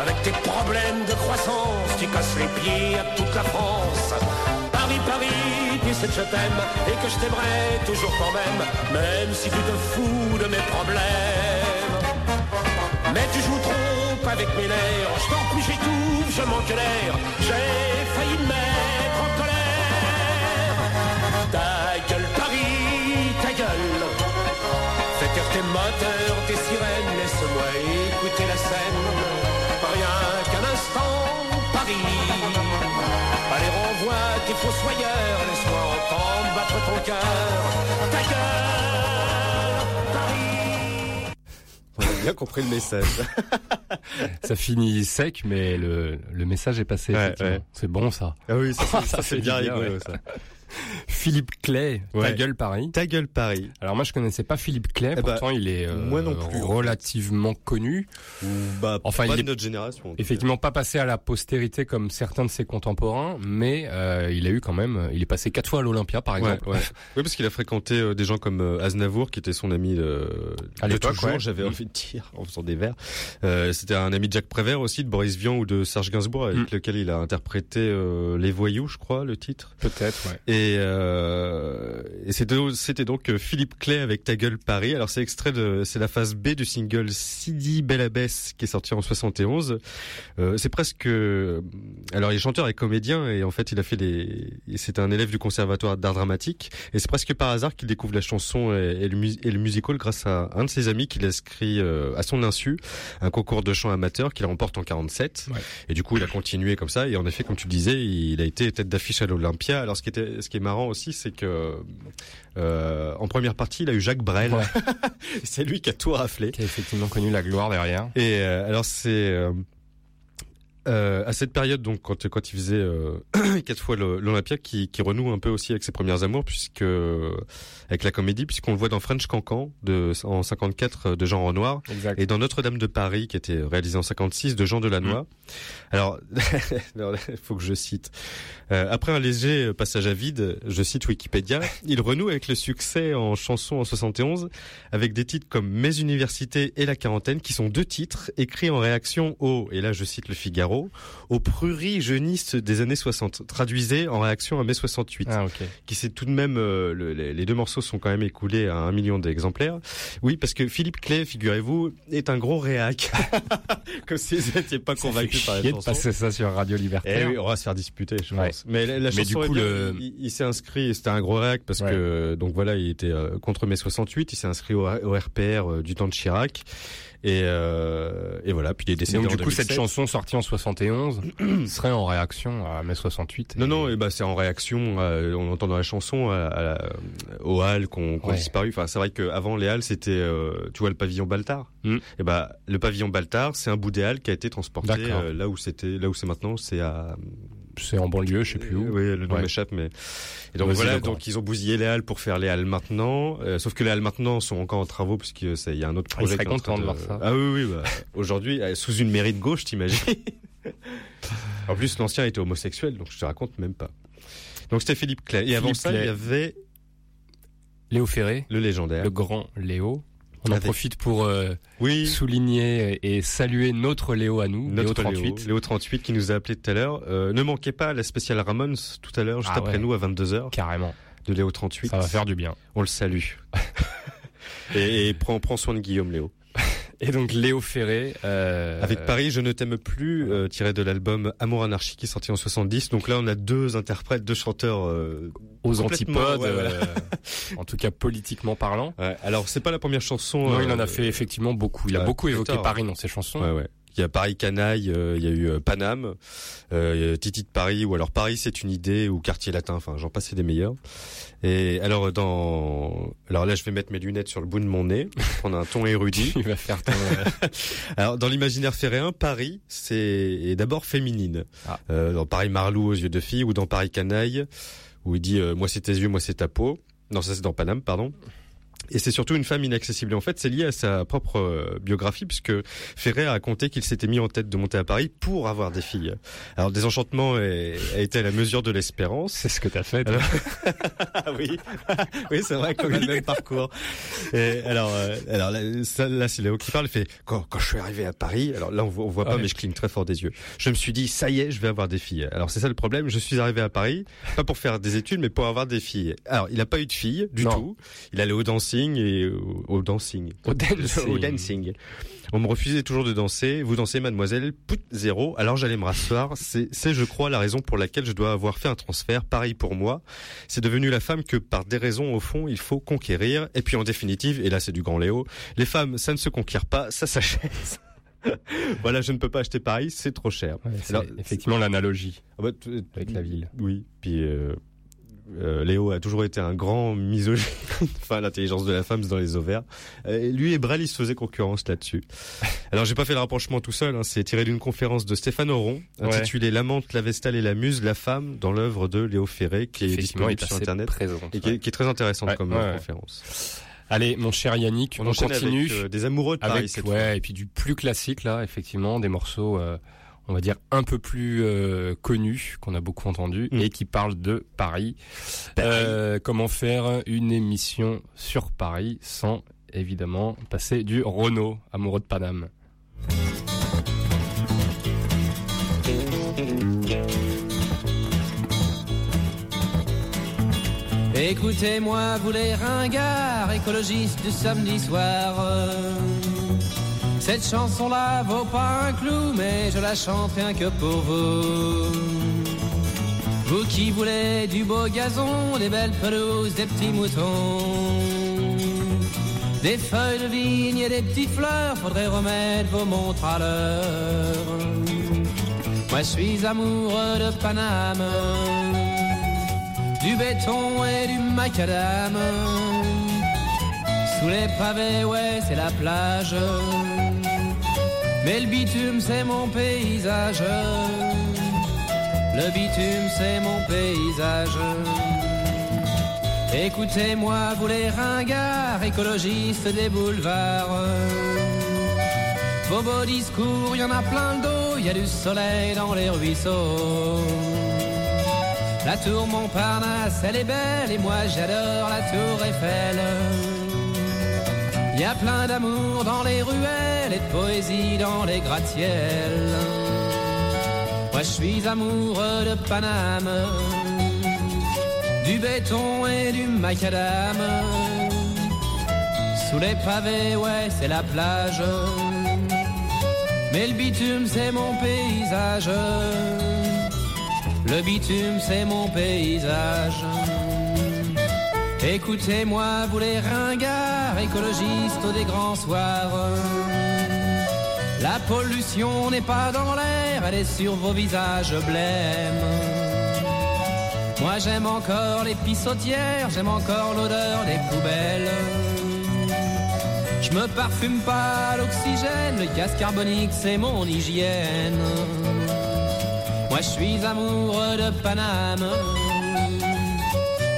Avec tes problèmes de croissance, tu casses les pieds à toute la France. Paris, Paris, tu sais que je t'aime et que je t'aimerai toujours quand même, même si tu te fous de mes problèmes. Mais tu joues trop avec mes nerfs, je t'en plus j'étouffe, je manque d'air, j'ai failli me mettre en colère. Ta gueule Paris, ta gueule, fais taire tes moteurs, tes sirènes, laisse-moi écouter la scène. Rien qu'un instant, Paris, allez renvoie tes fossoyeurs, laisse-moi entendre bien compris le message. <laughs> Ça finit sec, mais le, le message est passé. Ouais. C'est bon ça. Ah oui, ça, <laughs> ça, Ça c'est fait bien bien, rigolo ça. <laughs> Philippe Clay, ta Ouais. gueule Paris. Ta gueule Paris. Alors moi je connaissais pas Philippe Clay, Eh bah, pourtant il est euh, moi non plus, en relativement connu. Bah Enfin, pas il de est notre génération. effectivement pas passé à la postérité comme certains de ses contemporains, mais euh, il a eu quand même, il est passé quatre fois à l'Olympia par exemple. ouais. Oui, parce qu'il a fréquenté euh, des gens comme euh, Aznavour, qui était son ami de, À de toujours, j'avais Mm. envie de dire, en faisant des vers. Euh, C'était un ami de Jacques Prévert aussi, de Boris Vian ou de Serge Gainsbourg, avec Mm. lequel il a interprété euh, Les Voyous, je crois, le titre. Peut-être, ouais. Et, euh, et c'était donc euh, Philippe Clay avec Ta gueule Paris. Alors c'est extrait de c'est la phase B du single Sidi Belle Abbesse qui est sorti en 71. Euh, c'est presque euh, alors il est chanteur et comédien et en fait il a fait les c'était un élève du conservatoire d'art dramatique et c'est presque par hasard qu'il découvre la chanson et, et le, mus- et le musical grâce à un de ses amis qui l'inscrit euh, à son insu un concours de chant amateur qu'il remporte en 47 Ouais. et du coup il a continué comme ça et en effet comme tu le disais il a été tête d'affiche à l'Olympia alors ce qui était ce qui est marrant aussi c'est que euh, en première partie il a eu Jacques Brel Ouais. <laughs> c'est lui qui a tout raflé Qui a effectivement connu la gloire derrière. et euh, alors c'est euh, euh, à cette période donc quand quand il faisait euh, <clears throat> quatre fois l'Olympia qui, qui renoue un peu aussi avec ses premières amours puisque euh, avec la comédie puisqu'on le voit dans French Cancan de en 54 euh, de Jean Renoir Exact. et dans Notre-Dame de Paris qui était réalisé en 56 de Jean Delannoy. Alors <laughs> il faut que je cite Euh, après un léger passage à vide, je cite Wikipédia, il renoue avec le succès en chanson en 71 avec des titres comme Mes universités et la quarantaine qui sont deux titres écrits en réaction au et là je cite le Figaro au prurit jeuniste des années 60 traduisez en réaction à mai 68 Ah qui c'est tout de même euh, le- les, les deux morceaux sont quand même écoulés à un million d'exemplaires. Oui, parce que Philippe Clay, figurez-vous, est un gros réac. <laughs> Comme si vous n'étiez pas convaincu par la Chier de chanson. passer ça sur Radio Eh Libertaire. oui, on va se faire disputer, je Ouais. pense. Mais la, la Mais chanson du est coup, bien. le- il, il s'est inscrit, c'était un gros réac parce Ouais. que donc voilà, il était euh, contre mai 68, il s'est inscrit au, au RPR euh, du temps de Chirac. Et, euh, et voilà, puis il est décédé donc en du coup cette 2007. chanson sortie en 71 <clears throat> serait en réaction à mai 68. Non, non, et bah, c'est en réaction, euh, on entend dans la chanson, à, à aux halles qu'on Ouais. disparu. Enfin, c'est vrai qu'avant les halles, c'était, euh, tu vois, le pavillon Baltard. Mm. Et bah, le pavillon Baltard, c'est un bout des halles qui a été transporté euh, là où c'était, là où c'est maintenant, c'est à. C'est en banlieue, je sais plus où. Oui, le nom Ouais. m'échappe, mais. Et donc voilà, donc ils ont bousillé les halles pour faire les halles maintenant. euh, sauf que les halles maintenant sont encore en travaux puisque ça, il y a un autre Ah, projet. serait qui est en train content de voir ça. Ah oui, oui, bah, aujourd'hui, euh, sous une mairie de gauche, t'imagines <laughs> En plus, l'ancien était homosexuel, donc je te raconte même pas. Donc c'était Philippe Clay. Et avant ça, Clay. il y avait Léo Ferré, le légendaire. le grand Léo. On en Avec- profite pour euh, Oui, souligner et saluer notre Léo à nous, notre Léo Léo 38. Léo 38 qui nous a appelé tout à l'heure. Euh, ne manquez pas la spéciale Ramones tout à l'heure, juste Ah après ouais. nous à 22h Carrément. de Léo 38. Ça va faire du bien. On le salue. <laughs> et, et prends, prends soin de Guillaume Léo. Et donc Léo Ferré. Euh, Avec Paris, je ne t'aime plus, euh, tiré de l'album Amour Anarchie qui est sorti en 70. Donc là, on a deux interprètes, deux chanteurs euh, aux antipodes, ouais, voilà. euh, en tout cas politiquement parlant. Ouais, alors c'est pas la première chanson. Non, il en euh, a fait effectivement beaucoup. Il a beaucoup évoqué tard. Paris dans ses chansons. Ouais, ouais. Il y a Paris Canaille, euh, il y a eu euh, Paname, euh, il y a Titi de Paris, ou alors Paris c'est une idée, ou Quartier Latin, enfin j'en passe des meilleurs. Et alors dans, alors là je vais mettre mes lunettes sur le bout de mon nez, <laughs> prendre un ton érudit. Faire ton, <laughs> Alors dans l'imaginaire ferréen, Paris c'est est d'abord féminine. Ah. Euh, dans Paris Marlou aux yeux de fille, ou dans Paris Canaille, où il dit euh, moi c'est tes yeux, moi c'est ta peau. Non ça c'est dans Paname, pardon. Et c'est surtout une femme inaccessible. Et en fait, c'est lié à sa propre euh, biographie, puisque Ferré a raconté qu'il s'était mis en tête de monter à Paris pour avoir des filles. Alors, Désenchantement est- a été à la mesure de l'espérance. c'est ce que t'as fait. Alors- <laughs> Ah oui, <laughs> oui, c'est vrai qu'on a le même parcours. Et alors, euh, alors là, là, c'est Léo qui parle. Il fait quand, quand je suis arrivé à Paris. Alors là, on voit, on voit pas, Ouais. mais je cligne très fort des yeux. Je me suis dit, ça y est, je vais avoir des filles. Alors c'est ça le problème. Je suis arrivé à Paris, pas pour faire des études, mais pour avoir des filles. Alors, il a pas eu de filles du Non. tout. Il allait au dancing et au, au dancing. Au dancing. Au dancing. On me refusait toujours de danser. Vous dansez, mademoiselle Pout, zéro. Alors j'allais me rasseoir. C'est, je crois, la raison pour laquelle je dois avoir fait un transfert. Pareil pour moi. C'est devenu la femme que, par des raisons au fond, il faut conquérir. Et puis en définitive, et là c'est du grand Léo, les femmes, ça ne se conquiert pas, ça s'achète. <laughs> voilà, je ne peux pas acheter Paris, c'est trop cher. Ouais, Alors, effectivement l'analogie Ah bah, avec la ville. Oui. Puis euh, euh, Léo a toujours été un grand misogyne. <laughs> enfin, l'intelligence de la femme c'est dans les ovaires. Euh, lui et Brel, ils se faisaient concurrence là-dessus. <laughs> Alors, j'ai pas fait le rapprochement tout seul. Hein, c'est tiré d'une conférence de Stéphane Auron, Ouais. intitulée L'amante, la vestale et la muse, la femme, dans l'œuvre de Léo Ferré, qui est disponible est sur Internet, présente, et qui est, qui est très intéressante Ouais, comme ouais, ouais. conférence. Allez, mon cher Yannick, on, continue avec, euh, des amoureux de Paris, avec, ouais, et puis du plus classique là, effectivement, des morceaux, on va dire un peu plus euh, connus qu'on a beaucoup entendus Mm. et qui parlent de Paris. Euh, comment faire une émission sur Paris sans évidemment passer du Renault, amoureux de Paname? Écoutez-moi, vous les ringards, écologistes du samedi soir. euh, Cette chanson-là vaut pas un clou, mais je la chante rien que pour vous. Vous qui voulez du beau gazon, des belles pelouses, des petits moutons. Des feuilles de vigne et des petites fleurs, faudrait remettre vos montres à l'heure. Moi je suis amoureux de Paname du béton et du macadam. Sous les pavés, ouais, c'est la plage. Mais le bitume, c'est mon paysage. Le bitume, c'est mon paysage. Écoutez-moi, vous les ringards, écologistes des boulevards. Vos beaux discours, y en a plein le dos, y a du soleil dans les ruisseaux. La tour Montparnasse, elle est belle et moi j'adore la tour Eiffel. Y a plein d'amour dans les ruelles et de poésie dans les gratte-ciels. Moi je suis amoureux de Paname, du béton et du macadam. Sous les pavés, ouais, c'est la plage. Mais le bitume, c'est mon paysage. Le bitume, c'est mon paysage. Écoutez-moi, vous les ringards, écologistes des grands soirs. La pollution n'est pas dans l'air, elle est sur vos visages blêmes. Moi j'aime encore les pissotières, j'aime encore l'odeur des poubelles. Je me parfume pas l'oxygène, le gaz carbonique c'est mon hygiène. Moi je suis amoureux de Paname,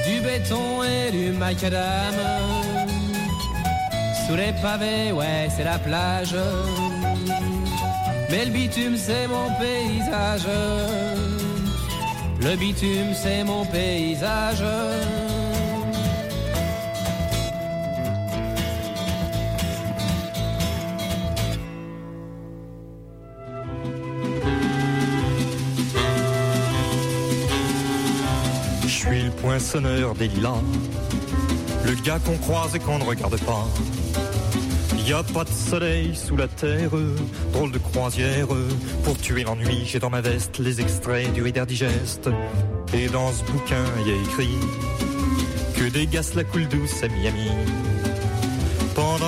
du béton et du macadam. Sous les pavés, ouais, c'est la plage. Mais le bitume, c'est mon paysage. Le bitume, c'est mon paysage. Poinçonneur des lilas, le gars qu'on croise et qu'on ne regarde pas. Y a pas de soleil sous la terre, drôle de croisière. Pour tuer l'ennui, j'ai dans ma veste les extraits du Reader Digest. Et dans ce bouquin, y a écrit que gaz la coule douce à Miami.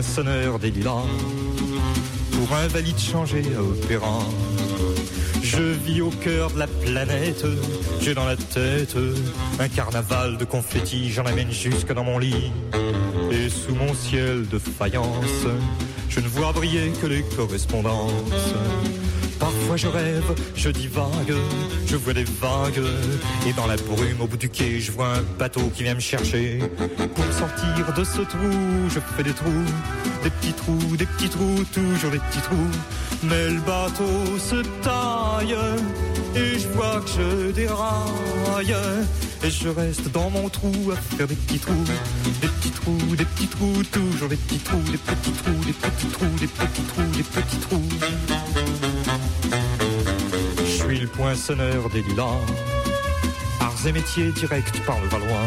le poinçonneur des Pour un valide changé à opéra Je vis au cœur de la planète J'ai dans la tête Un carnaval de confettis J'en amène jusque dans mon lit. Et sous mon ciel de faïence Je ne vois briller que les correspondances Parfois je rêve, je divague, je vois des vagues Et dans la brume au bout du quai je vois un bateau qui vient me chercher. Pour sortir de ce trou, je fais des trous Des petits trous, des petits trous, toujours des petits trous. Mais le bateau se taille Et je vois que je déraille Et je reste dans mon trou à faire des petits trous Des petits trous, des petits trous, toujours des petits trous Des petits trous, des petits trous, des petits trous, des petits trous je suis le poinçonneur des lilas. Arts et métiers direct par le Valois.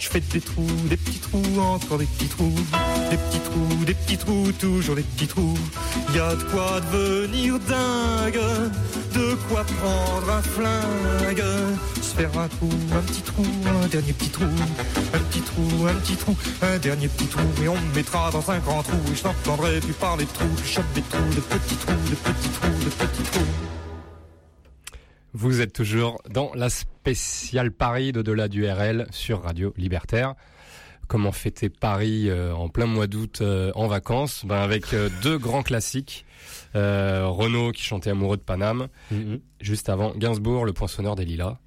Je fais des trous, des petits trous, encore des petits trous, des petits trous, des petits trous, toujours des petits trous. Y a de quoi devenir dingue, de quoi prendre un flingue, se faire un trou, un petit trou, un dernier petit trou, un petit trou, un petit trou, un dernier petit trou, et on me mettra dans un grand trou, et je n'entendrai plus parler de trous, je chope des trous, de petits trous, de petits trous, de petits trous. Vous êtes toujours dans la spéciale Paris d'au-delà du RL sur Radio Libertaire. Comment fêter Paris euh, en plein mois d'août euh, en vacances? Ben Avec euh, <laughs> deux grands classiques. Renaud qui chantait Amoureux de Paname. Juste avant, Gainsbourg, le poinçonneur des lilas.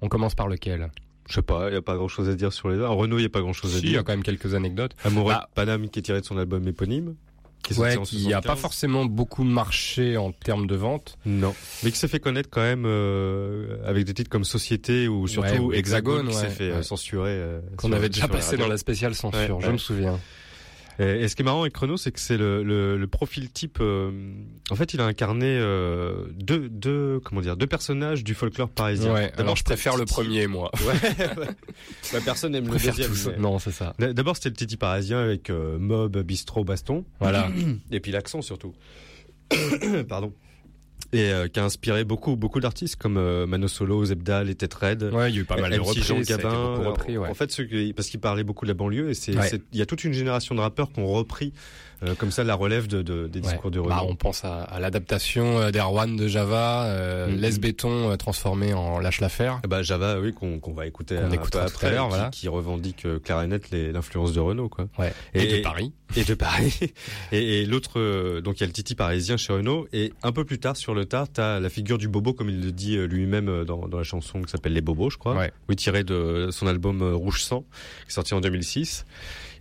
On commence par lequel? Je sais pas, il y a pas grand chose à dire sur les deux. Renault, il y a pas grand chose à dire. il y a quand même quelques anecdotes. Amoureux Bah, de Paname qui est tiré de son album éponyme. Qui Ouais, qui a pas 75. forcément beaucoup marché en termes de vente. Non. Mais qui s'est fait connaître quand même euh, avec des titres comme Société ou surtout Ouais, ou Hexagone, Hexagone, qui s'est ouais, fait euh, ouais. censurer. euh, Qu'on avait déjà passé dans la spéciale censure, je me souviens. Et, et ce qui est marrant avec Renault, c'est que c'est le, le, le profil type. euh, en fait, il a incarné euh, deux, deux, comment dire, deux personnages du folklore parisien. Ouais, D'abord, je préfère le premier, moi. <laughs> Ouais. Bah, personne n'aime <laughs> le deuxième. mais- Non, c'est ça. D'abord, c'était le Titi parisien avec euh, mob, bistrot, baston. Voilà. Et puis l'accent surtout. <coughs> Pardon. Et euh, qui a inspiré beaucoup, beaucoup d'artistes comme euh, Mano Solo, Zebda, les Têtes Raides. Ouais, il y a eu pas mal de MC reprises, Jean Gabin. repris, ouais. En fait, parce qu'il parlait beaucoup de la banlieue et c'est, Ouais. c'est- il y a toute une génération de rappeurs qui ont repris euh, comme ça la relève de, de- des discours de Renaud. Bah, on pense à, à l'adaptation euh, d'Erwan de Java, euh, Mhm. Les Béton euh, transformé en Lâche l'affaire. Eh bah, Java, oui, qu'on va écouter un peu tout après, à qui, voilà. qui revendique euh, clair et net les- l'influence de Renault, quoi. Ouais. Et de Paris. <laughs> Et de Paris. Et, et l'autre, euh, donc il y a le Titi parisien chez Renault. Et un peu plus tard, sur le tard, t'as la figure du bobo, comme il le dit lui-même dans, dans la chanson qui s'appelle Les Bobos, je crois. Ouais. Oui, tiré de son album Rouge Sang, qui est sorti en 2006.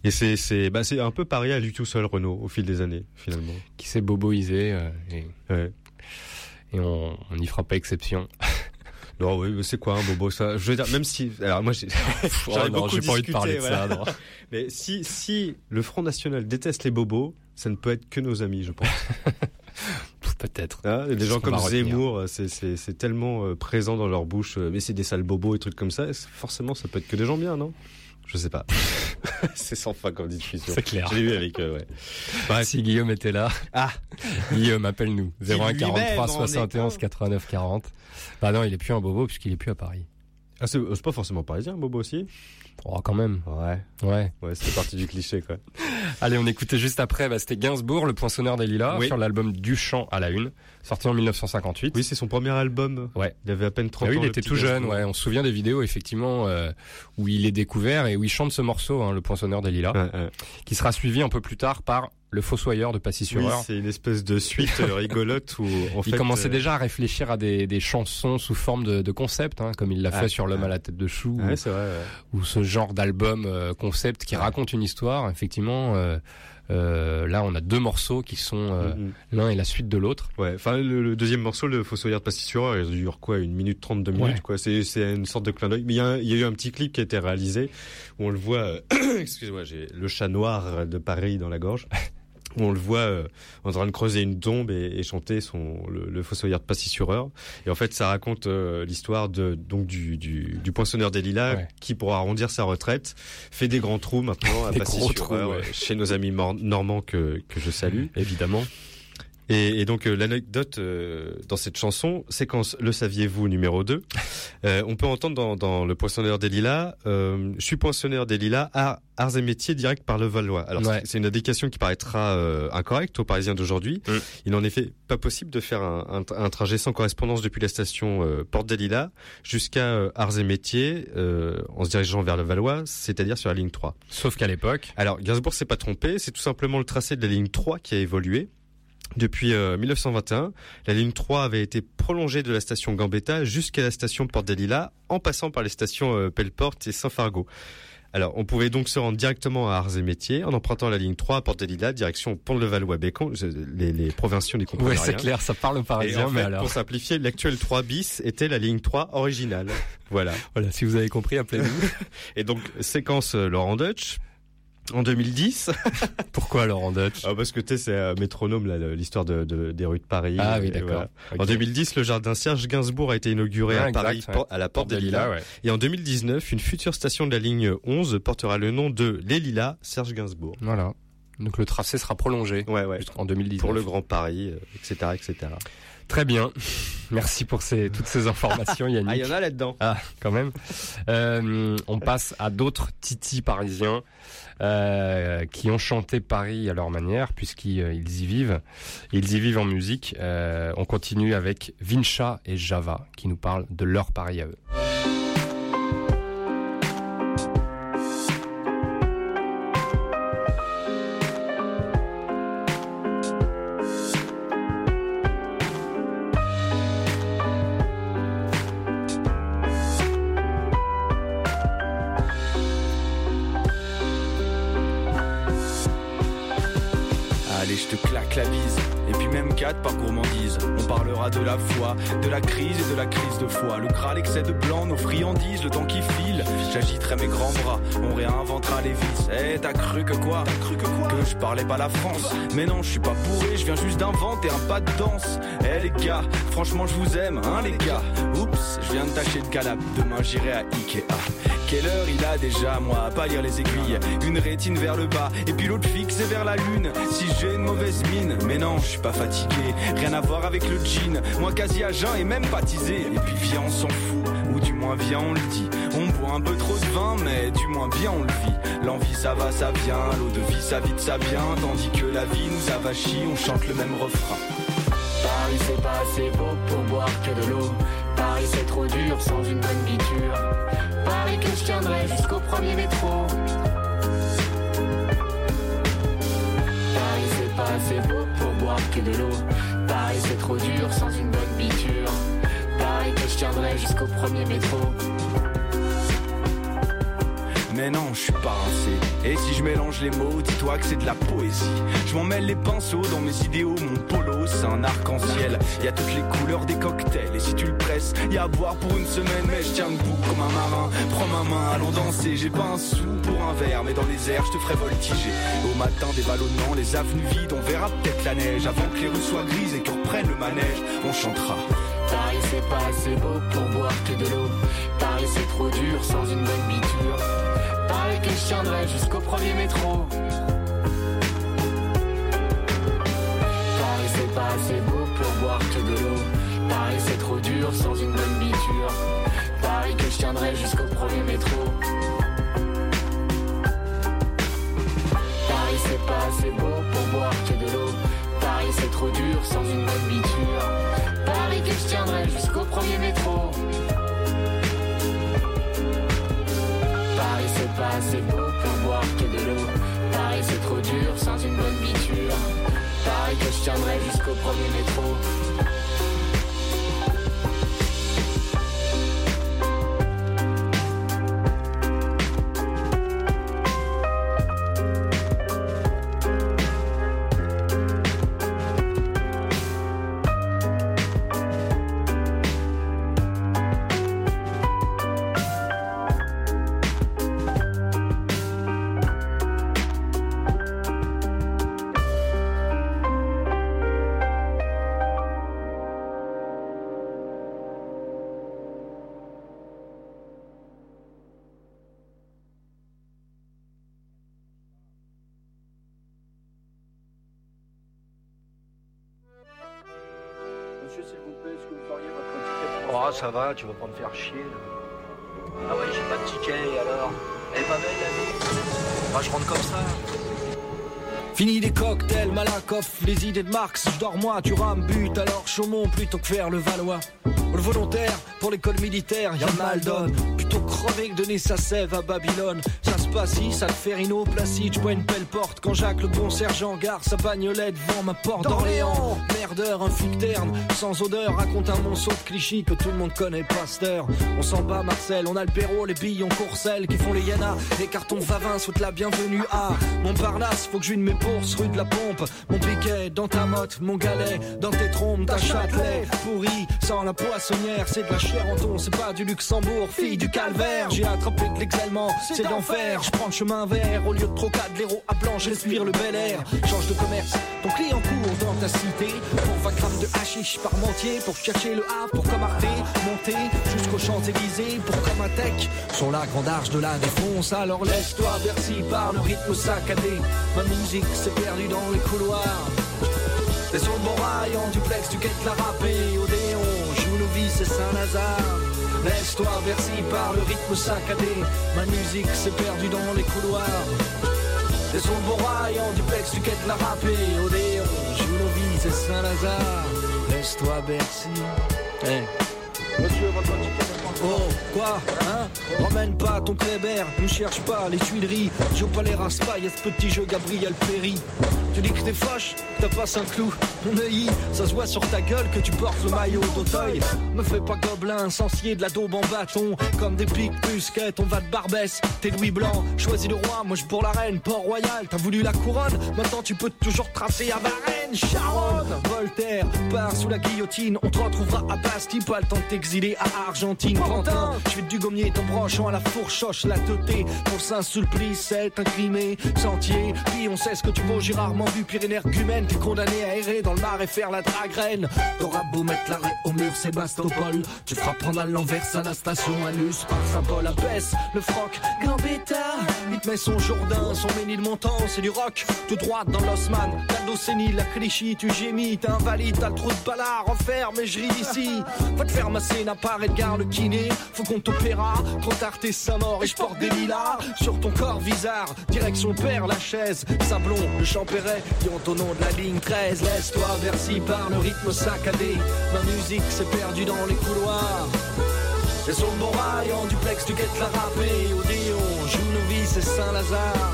Et c'est, c'est, bah, c'est un peu pareil à lui tout seul, Renault, au fil des années, finalement. Qui s'est boboisé euh, et, Ouais. et on n'y fera pas exception. <laughs> Non, oui, mais c'est quoi un bobo ça? Je veux dire, même si, alors moi, j'ai, <laughs> <laughs> beaucoup j'ai pas envie de discuté, parler de ça, voilà. non. Mais si, si le Front National déteste les bobos, ça ne peut être que nos amis, je pense. Peut-être. Hein, des gens comme. Zemmour, c'est, c'est, tellement euh, présent dans leur bouche, euh, mais c'est des sales bobos et trucs comme ça, forcément ça peut être que des gens bien, non? Je sais pas. <laughs> c'est sans fin comme discussion. C'est clair. Je l'ai eu avec eux, ouais. Bref, si Guillaume était là. Ah Guillaume, appelle-nous. Qui 01 lui-même 43 en est 71 89 40. Bah non, il est plus un bobo puisqu'il est plus à Paris. Ah, c'est, c'est pas forcément parisien, un bobo aussi? Oh, quand même. Ouais. Ouais. Ouais, c'était partie du cliché, quoi. <laughs> Allez, on écoutait juste après, bah, c'était Gainsbourg, le poinçonneur des lilas, Oui. sur l'album Du chant à la une, sorti en 1958. Oui, c'est son premier album. Ouais. Il avait à peine 30 Ah oui, ans. il était tout jeune, Gainsbourg. ouais. On se souvient des vidéos, effectivement, euh, où il est découvert et où il chante ce morceau, hein, le poinçonneur des lilas, qui sera suivi un peu plus tard par le fossoyeur de Oui, Passy-sur-Eure. c'est une espèce de suite euh, rigolote où, en il fait. commençait euh, déjà à réfléchir à des, des chansons sous forme de, de concept, hein, comme il l'a Ah, fait sur L'homme ah. à la tête de chou, ou- c'est vrai, ouais. ou ce genre d'album euh, concept qui raconte une histoire. Effectivement, euh, là, on a deux morceaux qui sont Mhm. l'un et la suite de l'autre. Ouais, enfin le, le deuxième morceau, le Fossoyeur de Passy-sur-Eure, il dure quoi, une minute 32 minutes, Ouais. quoi. C'est une sorte de clin d'œil. Mais il y, a y eu un petit clip qui a été réalisé où on le voit. <coughs> Excuse-moi, j'ai le chat noir de Paris dans la gorge. <laughs> Où on le voit euh, en train de creuser une tombe et, et chanter son le, le Fossoyeur de Passy-sur-Eure. Et en fait, ça raconte euh, l'histoire de donc du, du, du poinçonneur des lilas Ouais. qui, pour arrondir sa retraite, fait des grands trous maintenant à <laughs> trous, ouais. euh, chez nos amis normands que que je salue. Évidemment. Et, et donc euh, l'anecdote euh, dans cette chanson, séquence Le saviez-vous numéro 2, euh, on peut entendre dans, dans Le Poinçonneur des Lilas, euh, je suis poinçonneur des Lilas, art- arts et métiers direct par le Valois. Alors Ouais. c'est- une indication qui paraîtra euh, incorrecte aux Parisiens d'aujourd'hui. Mm. Il en est fait pas possible de faire un, un- un trajet sans correspondance depuis la station euh, Porte des Lilas jusqu'à euh, arts et métiers euh, en se dirigeant vers le Valois, c'est-à-dire sur la ligne 3. Sauf qu'à l'époque, Alors, Gainsbourg s'est pas trompé, c'est tout simplement le tracé de la ligne 3 qui a évolué. Depuis euh, 1921, la ligne 3 avait été prolongée de la station Gambetta jusqu'à la station Porte des Lilas, en passant par les stations euh, Pelleporte et Saint-Fargeau. Alors, on pouvait donc se rendre directement à Arts et Métiers en empruntant la ligne 3 à Porte des Lilas, direction Pont-de-Levallois-Bécon. Je- Les, les provinciaux n'y comprennent Ouais, rien. c'est clair, ça parle aux Et Parisiens, en mais alors. pour simplifier, l'actuel 3 bis était la ligne 3 originale. <laughs> Voilà. Voilà, si vous avez compris, appelez-nous. <laughs> Et donc, séquence euh, Laurent Dutch. En 2010. <laughs> Pourquoi Laurent Dutch Ah, Parce que tu sais, c'est euh, métronome, l'histoire de, de- des rues de Paris. Ah oui, d'accord. En 2010, le jardin Serge Gainsbourg a été inauguré Ah, à exact, Paris, ouais. à la Porte des Lilas. ouais. Et en 2019, une future station de la ligne 11 portera le nom de Les Lilas Serge Gainsbourg. Voilà. Donc le tracé sera prolongé Ouais, ouais. jusqu'en 2019. Pour le Grand Paris, euh, etc., etc. Très bien. Merci pour ces, toutes ces informations, <laughs> Yannick. Ah, il y en a là-dedans. Ah, quand même. Euh, on passe à d'autres titis parisiens euh, qui ont chanté Paris à leur manière, puisqu'ils ils y vivent. Ils y vivent en musique. Euh, on continue avec Vincha et Java, qui nous parlent de leur Paris à eux. Parlais pas la France. Mais non, je suis pas bourré, je viens juste d'inventer un pas de danse. Eh les gars, franchement je vous aime, hein les gars. Oups, je viens de tâcher de calab. Demain j'irai à Ikea. Quelle heure il a déjà, moi, à pas les aiguilles. Une rétine vers le bas, et puis l'autre fixée vers la lune. Si j'ai une mauvaise mine, mais non, je suis pas fatigué. Rien à voir avec le jean, moi quasi à jeun et même baptisé. Et puis viens, on s'en fout, ou du moins viens, on le dit. On boit un peu trop de vin, mais du moins bien on le vit. L'envie ça va, ça vient, l'eau de vie ça vite, ça vient. Tandis que la vie nous avachit, on chante le même refrain. Paris c'est pas assez beau pour boire que de l'eau. Paris c'est trop dur sans une bonne biture. Paris que je tiendrai jusqu'au premier métro. Paris c'est pas assez beau pour boire que de l'eau. Paris c'est trop dur sans une bonne biture. Paris que je tiendrai jusqu'au premier métro. Mais non, je suis pas rincé. Et si je mélange les mots, dis-toi que c'est de la poésie. Je m'en mêle les pinceaux dans mes idéaux, mon polo, un arc-en-ciel. Y a toutes les couleurs des cocktails. Et si tu le presses, y a à boire pour une semaine. Mais je tiens debout comme un marin. Prends ma main, allons danser. J'ai pas un sou pour un verre, mais dans les airs, je te ferai voltiger. Au matin, des ballonnements, les avenues vides, on verra peut-être la neige. Avant que les rues soient grises et que reprenne le manège, on chantera. Paris c'est pas assez beau pour boire que de l'eau. Paris c'est trop dur sans une bonne biture. Paris que je tiendrai jusqu'au premier métro. C'est pas assez beau pour boire que de l'eau. Paris c'est trop dur sans une bonne biture. Paris que je tiendrai jusqu'au premier métro. Paris c'est pas assez beau pour boire que de l'eau. Paris c'est trop dur sans une bonne biture. Paris que je tiendrai jusqu'au premier métro. Paris c'est pas assez beau pour boire que de l'eau. Paris c'est trop dur sans une bonne biture. Paris que je tiendrai jusqu'au premier métro. Oh, ça va, tu vas pas me faire chier. là. Ah ouais, j'ai pas de ticket, et alors est pas belle, la vie je rentre comme ça. Fini les cocktails, Malakoff, les idées de Marx, je dors moi, tu rames but, alors Chaumont plutôt que faire le Valois. Le volontaire pour l'école militaire, y a mal donne. Plutôt crever que donner sa sève à Babylone. Ça se passe ici, ça le fait Rino, Placide, j'bois une belle porte. Quand Jacques le bon sergent gare sa bagnolette devant ma porte d'Orléans. Merdeur, un flic terne, sans odeur, raconte un monceau de clichés que tout le monde connaît, Pasteur. On s'en bat, Marcel, on a le Perrault, les billes, on courcelle, qui font les Yana. Les cartons Vavin souhaitent la bienvenue à Montparnasse, faut que je mes bourses, rue de la Pompe. Mon piquet dans ta motte, mon galet, dans tes trompes, ta Châtelet. Pourri, sans la poissonnière, c'est de la chair en ton, c'est pas du Luxembourg, fille du calvaire. J'ai attrapé de l'exalement, c'est d'enfer. Je prends le chemin vert, au lieu de trocade, l'héros à blanc, j'inspire le bel air. Change de commerce, ton client court dans ta cité. Pour 20 grammes de hashish par mentier, pour chercher le Havre, pour comme Arte, monter jusqu'aux Champs-Élysées, pour comme un tech. Sur la grande arche de la défonce, alors laisse-toi Bercy par le rythme saccadé. Ma musique s'est perdue dans les couloirs. T'es sur le bon rail, en duplex, tu quittes la râpée. Vies, c'est Saint-Lazare. Laisse-toi Bercy par le rythme saccadé. Ma musique s'est perdue dans les couloirs. Le bon rail, en duplex, tu quittes la râpée. Odéon, vies, c'est Saint-Lazare. Laisse-toi Bercy. Hey. Oh, quoi Hein? Ramène pas ton Kléber, ne cherche pas les Tuileries. Joue pas les raspailles, à ce petit jeu Gabriel Péry. Tu dis que t'es fâche, t'as pas un clou. Mon œil, ça se voit sur ta gueule que tu portes le maillot d'Auteuil. Me fais pas gobelin, sensier de la daube en bâton. Comme des piques busquettes, on va de Barbès. T'es Louis Blanc, choisis le roi, moi je pour la reine. Port-Royal, t'as voulu la couronne, maintenant tu peux toujours tracer à Varennes. Charonne, Voltaire, part sous la guillotine. On te retrouvera à Bastille, pas le temps t'exiler à Argentine. Quentin, je vais du gommier ton branchant à la fourchoche, la teuté. Pour Saint-Sulpice, c'est incrimé. Sentier, puis on sait ce que tu vaux, j'ai rarement vu Pyrénées Gumène. T'es condamné à errer dans le mar et faire la dragraine. T'auras beau mettre l'arrêt au mur, Sébastopol. Tu feras prendre à l'envers à la station Anus par symbole à baisse. Le froc, Gambetta. Il te met son Jourdain, son Ménilmontant, c'est du rock. Tout droit dans l'Osman, la Docénie, la Clichy, tu gémis, t'es invalide, t'as le trou de ballard, enferme et je ris ici. Va te faire masser, n'a pas Edgar le kiné. Faut qu'on t'opéra, trop tard sa mort et je porte des lilas. Sur ton corps bizarre, direction père la chaise. Sablon, le Champéret, qui ont au nom de la ligne 13. Laisse-toi Bercy par le rythme saccadé. Ma musique s'est perdue dans les couloirs. C'est sur le en duplex, tu guettes la râpée. Odéon, vies, c'est Saint-Lazare.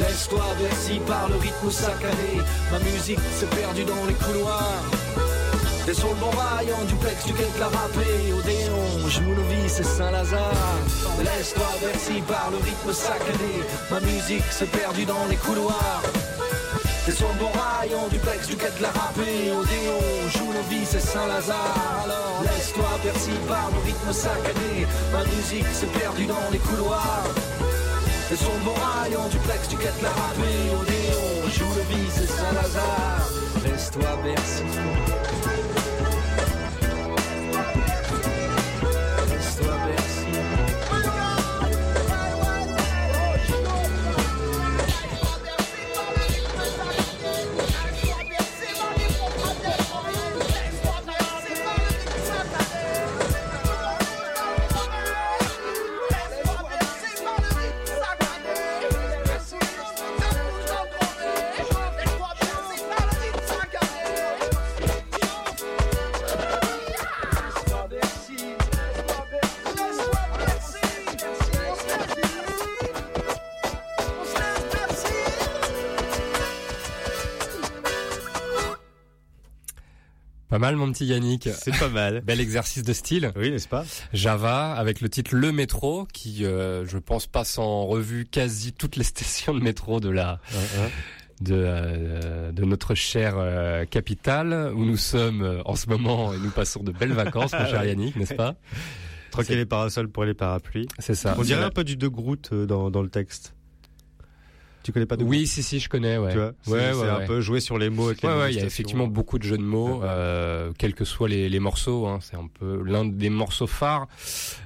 Laisse-toi Bercy par le rythme saccadé. Ma musique s'est perdue dans les couloirs. T'es sur le bon rail, en duplex, tu guettes la râpée. Odéon, vies, c'est Saint-Lazare. Laisse-toi Bercy par le rythme saccadé. Ma musique s'est perdue dans les couloirs. T'es sur le bon rail, en duplex, tu guettes la râpée. Odéon, c'est Saint-Lazare. Alors laisse-toi Bercy par le rythme saccadé. Ma musique s'est perdue dans les couloirs. T'es sur le bon rail, en duplex, tu guettes la râpée. Odéon, vies, c'est Saint-Lazare. Laisse-toi Bercy. Pas mal mon petit Yannick. C'est pas mal. <laughs> Bel exercice de style. Oui, n'est-ce pas? Java avec le titre Le Métro qui, euh, je pense, passe en revue quasi toutes les <laughs> stations de métro de la de, euh, de notre chère euh, capitale où nous sommes euh, en ce moment et nous passons de belles vacances, mon cher <laughs> Yannick, n'est-ce pas? Troquer les parasols pour les parapluies. C'est ça. On dirait un peu du De Groot dans, dans le texte. Tu connais pas De Oui, si, si, je connais, ouais. Tu vois, c'est- ouais, ouais, un ouais. peu jouer sur les mots avec les Ouais, ouais, il y a effectivement beaucoup de jeux de mots, euh, quels que soient les, les morceaux. Hein, c'est un peu l'un des morceaux phares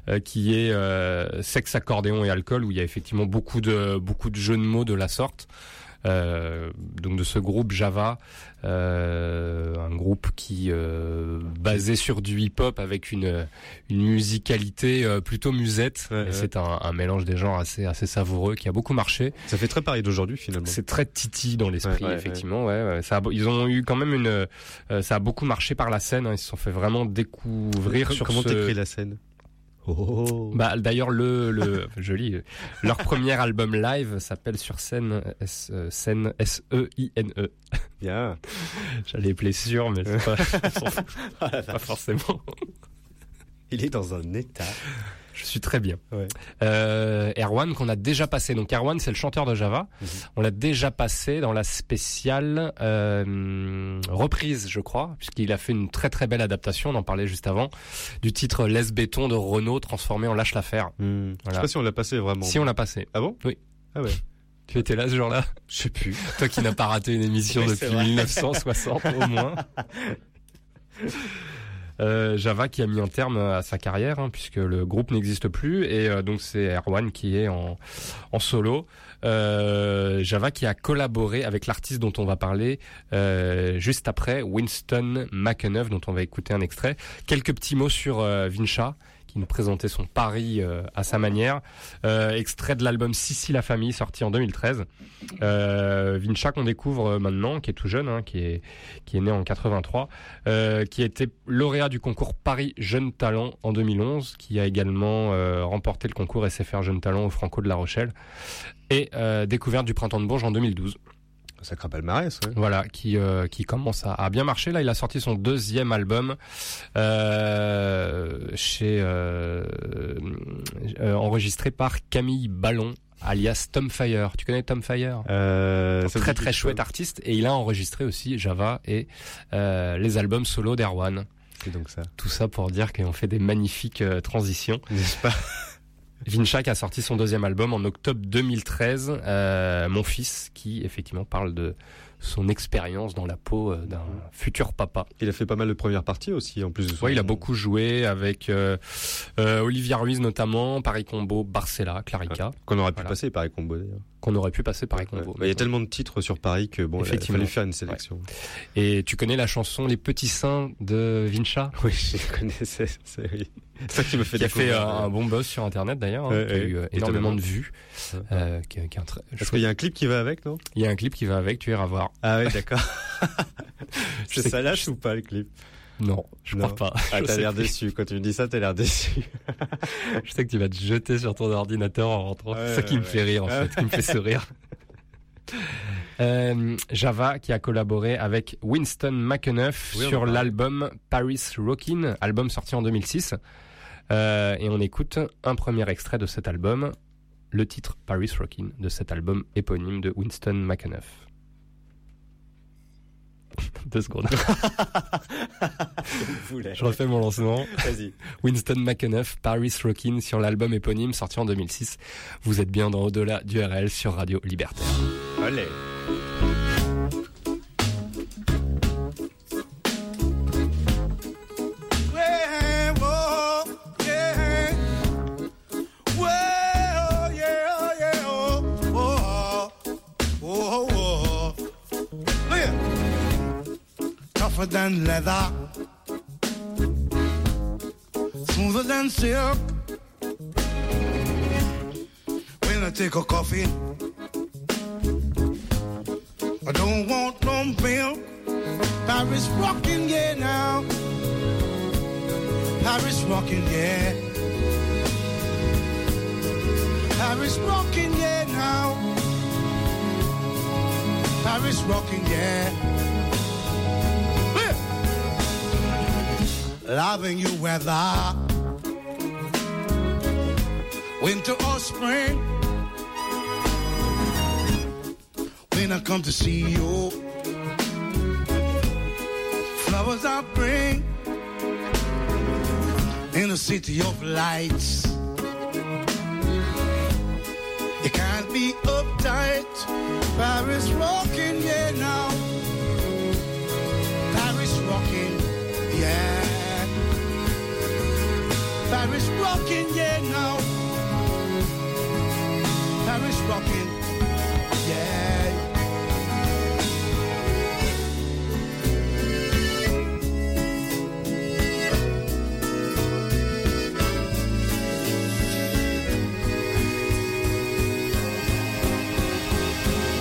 euh, qui est euh, sexe, accordéon et alcool, où il y a effectivement beaucoup de beaucoup de jeux de mots de la sorte. Euh, donc de ce groupe Java, euh, un groupe qui euh, basé sur du hip-hop avec une une musicalité euh, plutôt musette. Ouais. C'est un, un mélange des genres assez assez savoureux qui a beaucoup marché. Ça fait très Paris d'aujourd'hui finalement. C'est très titi dans l'esprit, Ouais, effectivement. Ouais. Ça a, ils ont eu quand même une, euh, ça a beaucoup marché par la scène. hein. Ils se sont fait vraiment découvrir Co- sur Comment ce- t'écris la scène? Oh. Bah d'ailleurs le le <laughs> joli leur premier album live s'appelle sur scène S euh, scène S E I N E. Bien. <laughs> J'allais appeler sûr mais c'est pas, <laughs> fout. pas forcément. Il est dans un état. Je suis très bien. Ouais. Euh, Erwan qu'on a déjà passé. Donc Erwan c'est le chanteur de Java. Mhm. On l'a déjà passé dans la spéciale euh, reprise, je crois, puisqu'il a fait une très très belle adaptation. On en parlait juste avant du titre Laisse béton de Renault transformé en Lâche l'affaire. Hmm. Je sais pas si on l'a passé vraiment. Si on l'a passé. Ah bon? Oui. Ah ouais. Tu étais là ce jour-là? Je sais plus. Toi qui n'as pas raté une émission Oui, depuis vrai. 1960 au moins. <laughs> Euh, Java qui a mis un terme à sa carrière hein, puisque le groupe n'existe plus et euh, donc c'est Erwan qui est en, solo. Euh, Java qui a collaboré avec l'artiste dont on va parler euh, juste après, Winston McEneff dont on va écouter un extrait. Quelques petits mots sur Vincha qui nous présentait son pari euh, à sa manière. Euh, extrait de l'album Sissi la famille sorti en 2013. Euh, Vincha qu'on découvre euh, maintenant, qui est tout jeune, hein, qui est qui est né en 83, euh, qui a été lauréat du concours Paris Jeune Talent en 2011, qui a également euh, remporté le concours SFR Jeune Talent au Franco de La Rochelle et découverte du Printemps de Bourges en 2012. Sacré palmarès. Ouais. Voilà, qui euh, qui commence à, à bien marcher. Là, il a sorti son deuxième album euh, chez euh, euh, enregistré par Camille Ballon alias Tom Fire. Tu connais Tom Fire? Euh, Très très chouette artiste et il a enregistré aussi Java et euh, les albums solo d'Erwan. C'est donc ça. Tout ça pour dire qu'on fait des magnifiques euh, transitions. N'est-ce pas? Vinchak a sorti son deuxième album en octobre 2013, euh, Mon fils, qui effectivement parle de son expérience dans la peau euh, d'un futur papa. Il a fait pas mal de premières parties aussi, en plus de son... Ouais, il a beaucoup joué avec euh, euh, Olivia Ruiz notamment, Paris Combo, Barcella, Clarica, Qu'on aurait pu Voilà. passer Paris Combo d'ailleurs. qu'on aurait pu passer Paris Combo. Ouais. Il y a tellement de titres sur Paris que bon, il fallu faire une sélection. Et tu connais la chanson Les Petits Seins de Vincha Oui, je connais, c'est- oui. Ça qui me fait <laughs> qui a fait découvrir, euh, un bon buzz sur internet d'ailleurs, hein, qui a eu euh, énormément de vues. Euh, qui, un Parce qu'il y a un clip qui va avec, non? Il y a un clip qui va avec, tu iras voir. Ah oui, d'accord. <laughs> Je C'est sais ça lâche ou pas le clip? Non, je Non. crois pas. Ah, <laughs> t'as l'air déçu. Quand tu me dis ça, t'as l'air déçu. Je sais que tu vas te jeter sur ton ordinateur en rentrant. Ouais, c'est ça qui me ouais, fait rire en fait, qui me fait sourire. Euh, Java qui a collaboré avec Winston McEneff Oui, sur l'album Paris Rockin', album sorti en 2006. Euh, et on écoute un premier extrait de cet album, le titre Paris Rockin' de cet album éponyme de Winston McEneff. <laughs> Deux secondes. <laughs> Je refais mon lancement. Vas-y. Winston McEneff, Paris Rockin' sur l'album éponyme sorti en 2006. Vous êtes bien dans Au-delà du RL sur Radio Libertaire. Allez. Tougher than leather, smoother than silk. When I take a coffee, I don't want no milk. Paris rocking, yeah, now. Paris rocking, yeah. Paris rocking, yeah, now. Paris rocking, yeah. Loving you weather, winter or spring. When I come to see you, flowers I bring in a city of lights. You can't be uptight. Paris rocking, yeah, now. Paris rocking, yeah. Paris rocking, yeah, now. Paris rocking, yeah.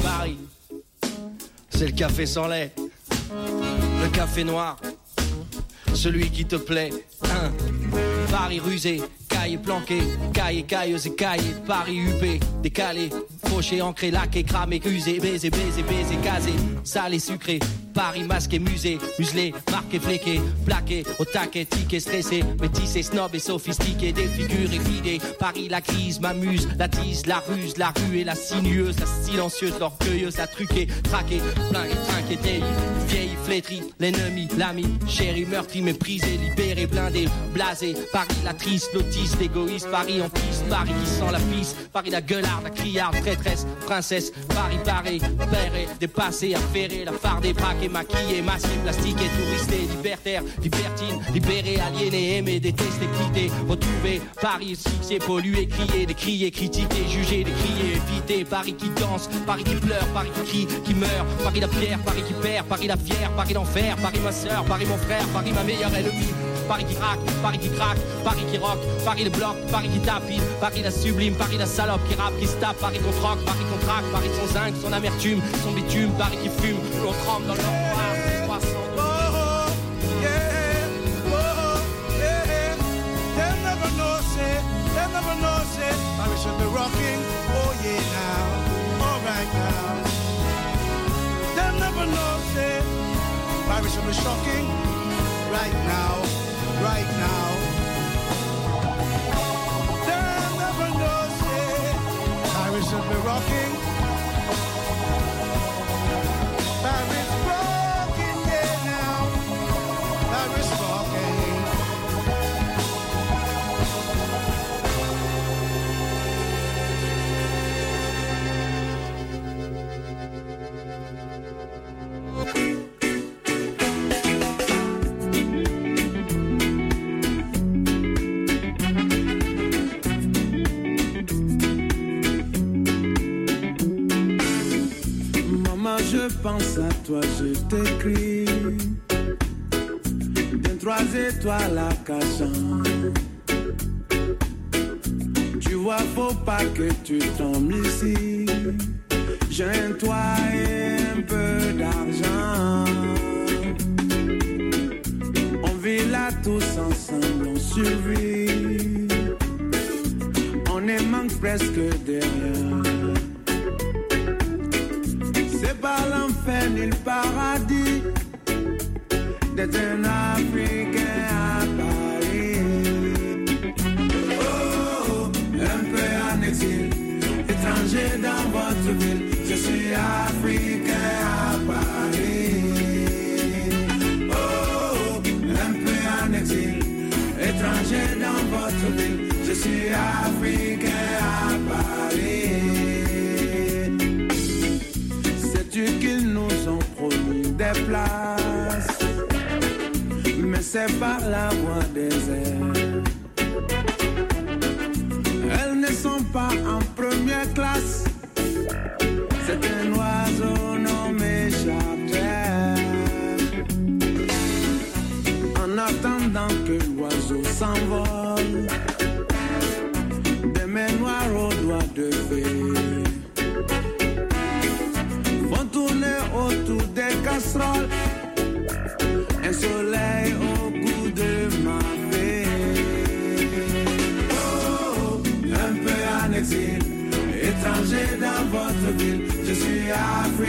Paris, c'est le café sans lait, le café noir, celui qui te plaît. Hein Paris rusé, caille planqué, caille cailleuse et caille, Paris huppé, décalé, fauché, ancré, laqué, cramé, usé, baisé, baisé, baisé, casé, salé, sucré. Paris masqué, musée, muselé, marqué, fléqué, plaqué, au taquet, tiqué, stressé, métissé, snob et sophistiqué, défiguré, vidé. Paris, la crise m'amuse, la tise, la ruse, la rue et la sinueuse, la silencieuse, l'orgueilleuse, la truquée, traquée, et trinqué, vieille, flétrie, l'ennemi, l'ami, chéri, meurtri, méprisé, libéré, blindé, blasé. Paris, la triste, l'autiste, l'égoïste, Paris en piste, Paris qui sent la piste, Paris la gueularde, la criarde, traîtresse, princesse, Paris paré, péré, dépassé, affairé, la fardée, braqué, maquillé, masqué, plastiqué, touristé, libertaire, libertine, libéré, aliéné, aimé, détesté, quitté, retrouvé, Paris succès, pollué, crié, décrié, critiqué, jugé, décrié, évité, Paris qui danse, Paris qui pleure, Paris qui crie, qui meurt, Paris la pierre, Paris qui perd, Paris la fière, Paris l'enfer, Paris ma sœur, Paris mon frère, Paris ma meilleure ennemie, Paris qui craque, Paris qui craque, Paris qui rock, Paris le bloc, Paris qui tapine, Paris la sublime, Paris la salope qui rappe, qui se tape, Paris qu'on troque, Paris qu'on traque, Paris son zinc, son amertume, son bitume, Paris qui fume, l'on trempe dans le noir, c'est 300 They'll never know, say, they'll never know, say, Paris should be rocking, oh yeah now, now. Never know, shocking, right now, right now. They'll never know, say, Paris should be rocking. Pense à toi, je t'écris. D'un trois étoiles à cachant. Tu vois, faut pas que tu tombes ici. J'ai un toit et un peu d'argent. On vit là tous ensemble, on survit. On est manque presque de le paradis d'être un Africain à Paris. Oh, un peu en exil, étranger dans votre ville. Je suis Africain à Paris. Oh, un peu en exil, étranger dans votre ville. Je suis Africain à Paris. Sais-tu ont Mais c'est par la voie des airs. Elles ne sont pas en première classe. C'est un votre ville. Je suis africain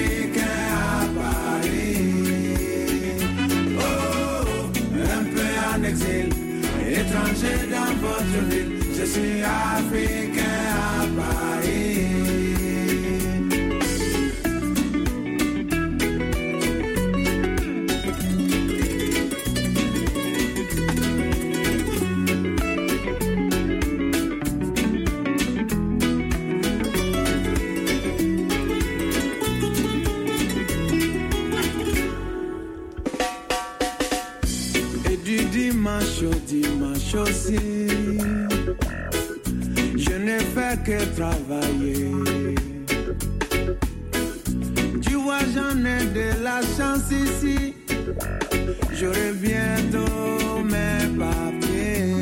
je n'ai fait que travailler. Tu vois, j'en ai de la chance ici. J'aurai bientôt mes papiers.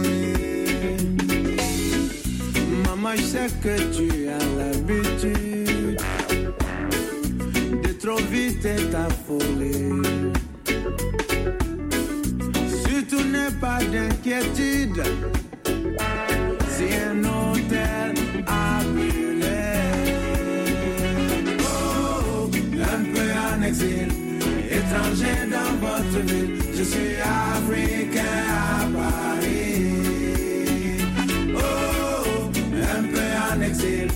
Maman, je sais que tu as l'habitude de trop vite est pas d'inquiétude. Si un hôtel a brûlé. Oh, un peu en exil, étranger dans votre ville. Je suis africain à Paris. Oh, un peu en exil,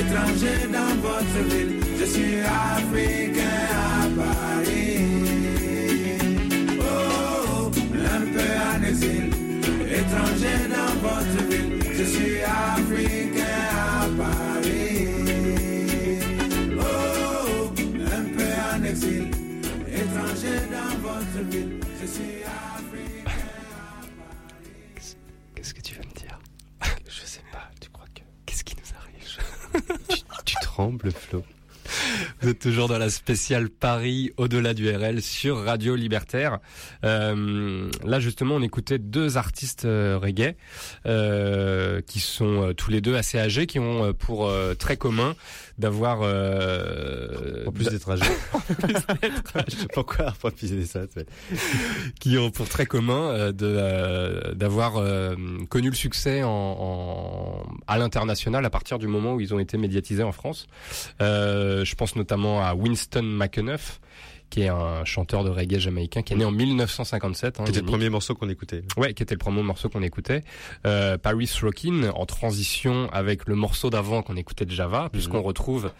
étranger dans votre ville. Je suis africain à Paris. Étranger dans votre ville. Je suis africain à Paris. Oh, un peu en exil, étranger dans votre ville. Je suis africain. Qu'est-ce que tu veux me dire? Je sais pas, tu crois que. Qu'est-ce qui nous arrive? Tu, tu trembles, Flo. Vous êtes toujours dans la spéciale Paris au-delà du RL sur Radio Libertaire. Euh, là justement, on écoutait deux artistes euh, reggae euh, qui sont euh, tous les deux assez âgés, qui ont pour très commun d'avoir euh, En plus d'être âgé. <laughs> Pas pourquoi préciser ça. qui ont pour très commun euh, de euh, d'avoir euh, connu le succès en, en- à l'international à partir du moment où ils ont été médiatisés en France. Euh, je pense notamment à Winston McAnuff qui est un chanteur de reggae jamaïcain qui est né en 1957. hein, C'était le Yannick. premier morceau qu'on écoutait. Ouais, qui était le premier morceau qu'on écoutait. Euh, Paris Rockin en transition avec le morceau d'avant qu'on écoutait de Java, puisqu'on retrouve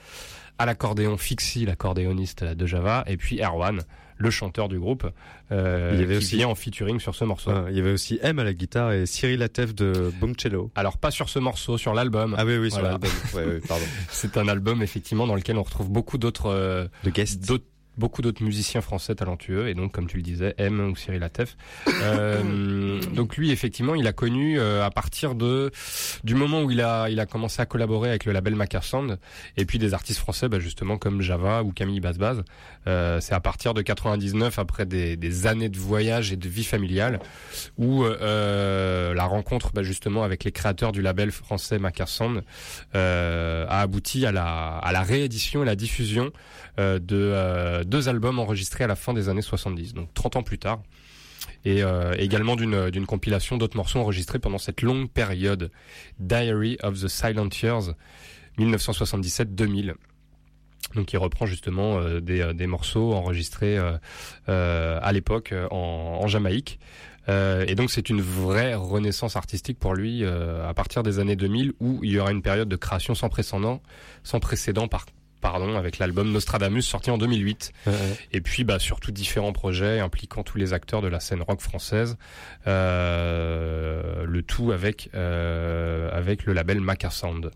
à l'accordéon Fixie, l'accordéoniste de Java, et puis Erwan, le chanteur du groupe, euh, Il y avait qui aussi- en featuring sur ce morceau. Ah, il y avait aussi M à la guitare et Cyril Latef de Boomcello. Alors pas sur ce morceau, sur l'album. Ah oui, oui, sur Voilà. l'album. Ouais, ouais, pardon. <laughs> C'est un album effectivement dans lequel on retrouve beaucoup d'autres euh, De guests. d'autres beaucoup d'autres musiciens français talentueux et donc comme tu le disais M ou Cyril Atef. Euh, <coughs> donc lui effectivement il a connu euh, à partir de du moment où il a il a commencé à collaborer avec le label Macar Sound et puis des artistes français bah, justement comme Java ou Camille Basbaz. Euh, c'est à partir de 99 après des, des années de voyage et de vie familiale où euh, la rencontre bah, justement avec les créateurs du label français Macar Sound euh, a abouti à la à la réédition et la diffusion de euh, deux albums enregistrés à la fin des années 70, donc 30 ans plus tard, et euh, également d'une compilation d'autres morceaux enregistrés pendant cette longue période, Diary of the Silent Years, 1977-2000. Donc il reprend justement euh, des, euh, des morceaux enregistrés euh, euh, à l'époque euh, en, en Jamaïque. Euh, et donc c'est une vraie renaissance artistique pour lui euh, à partir des années 2000 où il y aura une période de création sans précédent, sans précédent par pardon avec l'album Nostradamus sorti en 2008 et puis bah surtout différents projets impliquant tous les acteurs de la scène rock française euh, le tout avec euh, avec le label Macar Sound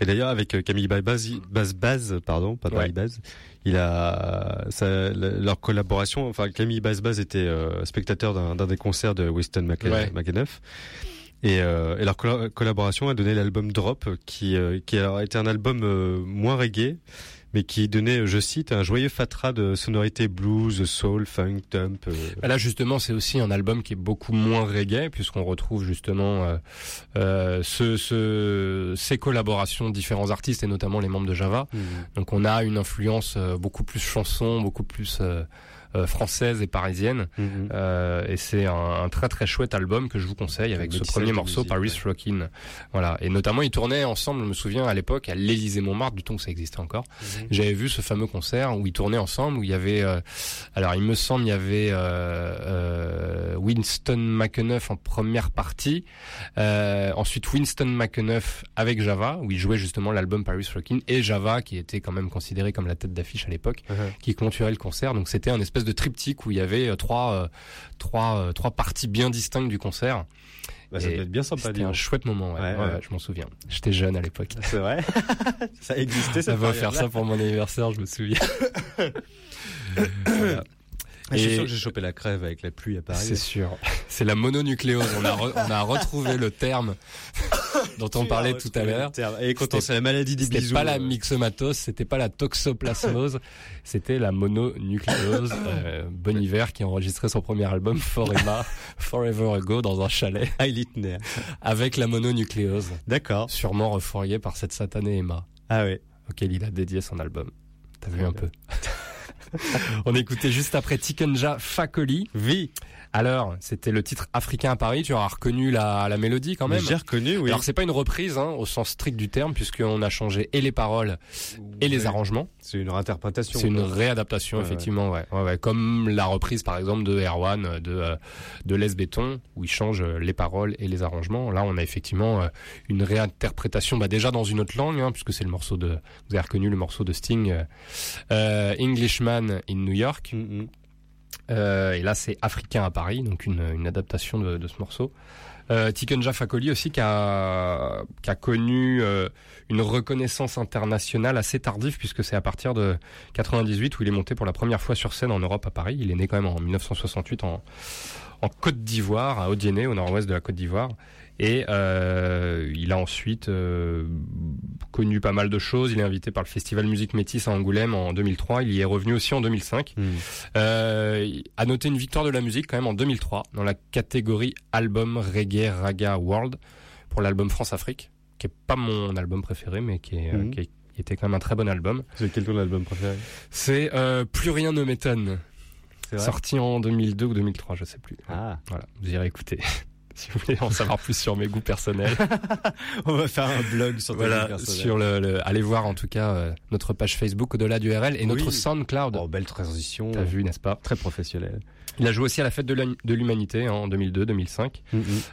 Et d'ailleurs, avec euh, Camille Baz, Baz, pardon, pas Paris. Baz, il a ça, le- leur collaboration. Enfin, Camille Baz Baz était euh, spectateur d'un des concerts de Winston Mc- Ouais. McAnuff. Et, euh, et leur colla- collaboration a donné l'album Drop, qui, euh, qui a été un album euh, moins reggae, mais qui donnait, je cite, un joyeux fatras de sonorités blues, soul, funk, dump. euh, Bah Là justement, c'est aussi un album qui est beaucoup moins reggae puisqu'on retrouve justement euh, euh, ce, ce- ces collaborations de différents artistes et notamment les membres de Java. Mhm. Donc on a une influence euh, beaucoup plus chanson, beaucoup plus française et parisienne. Euh, et c'est un, un très très chouette album que je vous conseille avec ce premier morceau musique, Paris Rockin. Voilà. Et notamment ils tournaient ensemble, je me souviens à l'époque à l'Élysée Montmartre, du temps que ça existait encore. Mhm. J'avais vu ce fameux concert où ils tournaient ensemble, où il y avait, euh, alors il me semble, il y avait euh, euh, Winston McAnuff en première partie, euh, ensuite Winston McAnuff avec Java, où il jouait justement l'album Paris Rockin, et Java, qui était quand même considéré comme la tête d'affiche à l'époque, Uh-huh. qui clôturait le concert. Donc c'était un espèce de triptyque où il y avait euh, trois, euh, trois, euh, trois parties bien distinctes du concert. Bah, ça doit être bien sympa, C'était un chouette moment, ouais. Ouais, Ouais, ouais. ouais, je m'en souviens. J'étais jeune à l'époque. C'est vrai <laughs> Ça existait, Ça va faire ça pour mon anniversaire, je me souviens. <coughs> Voilà. Ah, Je suis sûr que j'ai chopé la crève avec la pluie à Paris. C'est sûr. C'est la mononucléose. On a, re- on a retrouvé le terme <laughs> dont on parlait tout à le l'heure. terme. Et quand C'était- on sait la maladie des C'était bisous, pas la euh. myxomatose, c'était pas la toxoplasmose, <laughs> c'était la mononucléose. <coughs> Euh, bon hiver qui a enregistré son premier album Forema, <laughs> Forever Ago dans un chalet. Ah, il. Avec la mononucléose. D'accord. Sûrement refourgué par cette satanée Emma. Ah ouais. Auquel il a dédié son album. T'as vu un peu. On écoutait juste après Tikenja Fakoli. Oui. Alors, c'était le titre Africain à Paris. Tu auras reconnu la, la mélodie quand même. J'ai reconnu, oui. Alors, c'est pas une reprise hein, au sens strict du terme, puisqu'on a changé et les paroles et les arrangements. C'est une réinterprétation. C'est une réadaptation, Ouais, effectivement, ouais. Ouais, ouais. Comme la reprise, par exemple, de Erwan, de, euh, de Les Béton, où il change euh, les paroles et les arrangements. Là, on a effectivement euh, une réinterprétation, bah, déjà dans une autre langue, hein, puisque c'est le morceau de, vous avez reconnu le morceau de Sting, euh, Englishman in New York. Mm, Euh, et là, c'est Africain à Paris, donc une, une adaptation de, de ce morceau. Euh, Tikenja Fakoli aussi qui a, qui a connu euh, une reconnaissance internationale assez tardive puisque c'est à partir de 98 où il est monté pour la première fois sur scène en Europe à Paris. Il est né quand même en 1968 en, en Côte d'Ivoire, à Odienné, au nord-ouest de la Côte d'Ivoire. Et euh, il a ensuite euh, connu pas mal de choses. Il est invité par le Festival Musique Métis à Angoulême en 2003. Il y est revenu aussi en 2005. Euh, à noter une victoire de la musique quand même en 2003 dans la catégorie album reggae raga world pour l'album France Afrique, qui est pas mon album préféré, mais qui, est, euh, Mhm. qui est- qui était quand même un très bon album. C'est quel ton album préféré? C'est euh, Plus rien ne m'étonne. Sorti en 2002 ou 2003, je sais plus. Ah. Voilà, vous irez écouter. <laughs> si vous voulez en savoir plus sur mes goûts personnels. <laughs> On va faire un blog sur voilà, goûts sur le, le- allez voir en tout cas euh, notre page Facebook au-delà du RL et notre. SoundCloud. Oh, belle transition. T'as vu, n'est-ce pas? Très professionnel. Il a joué aussi à la fête de l'hum- de l'humanité hein, en 2002-2005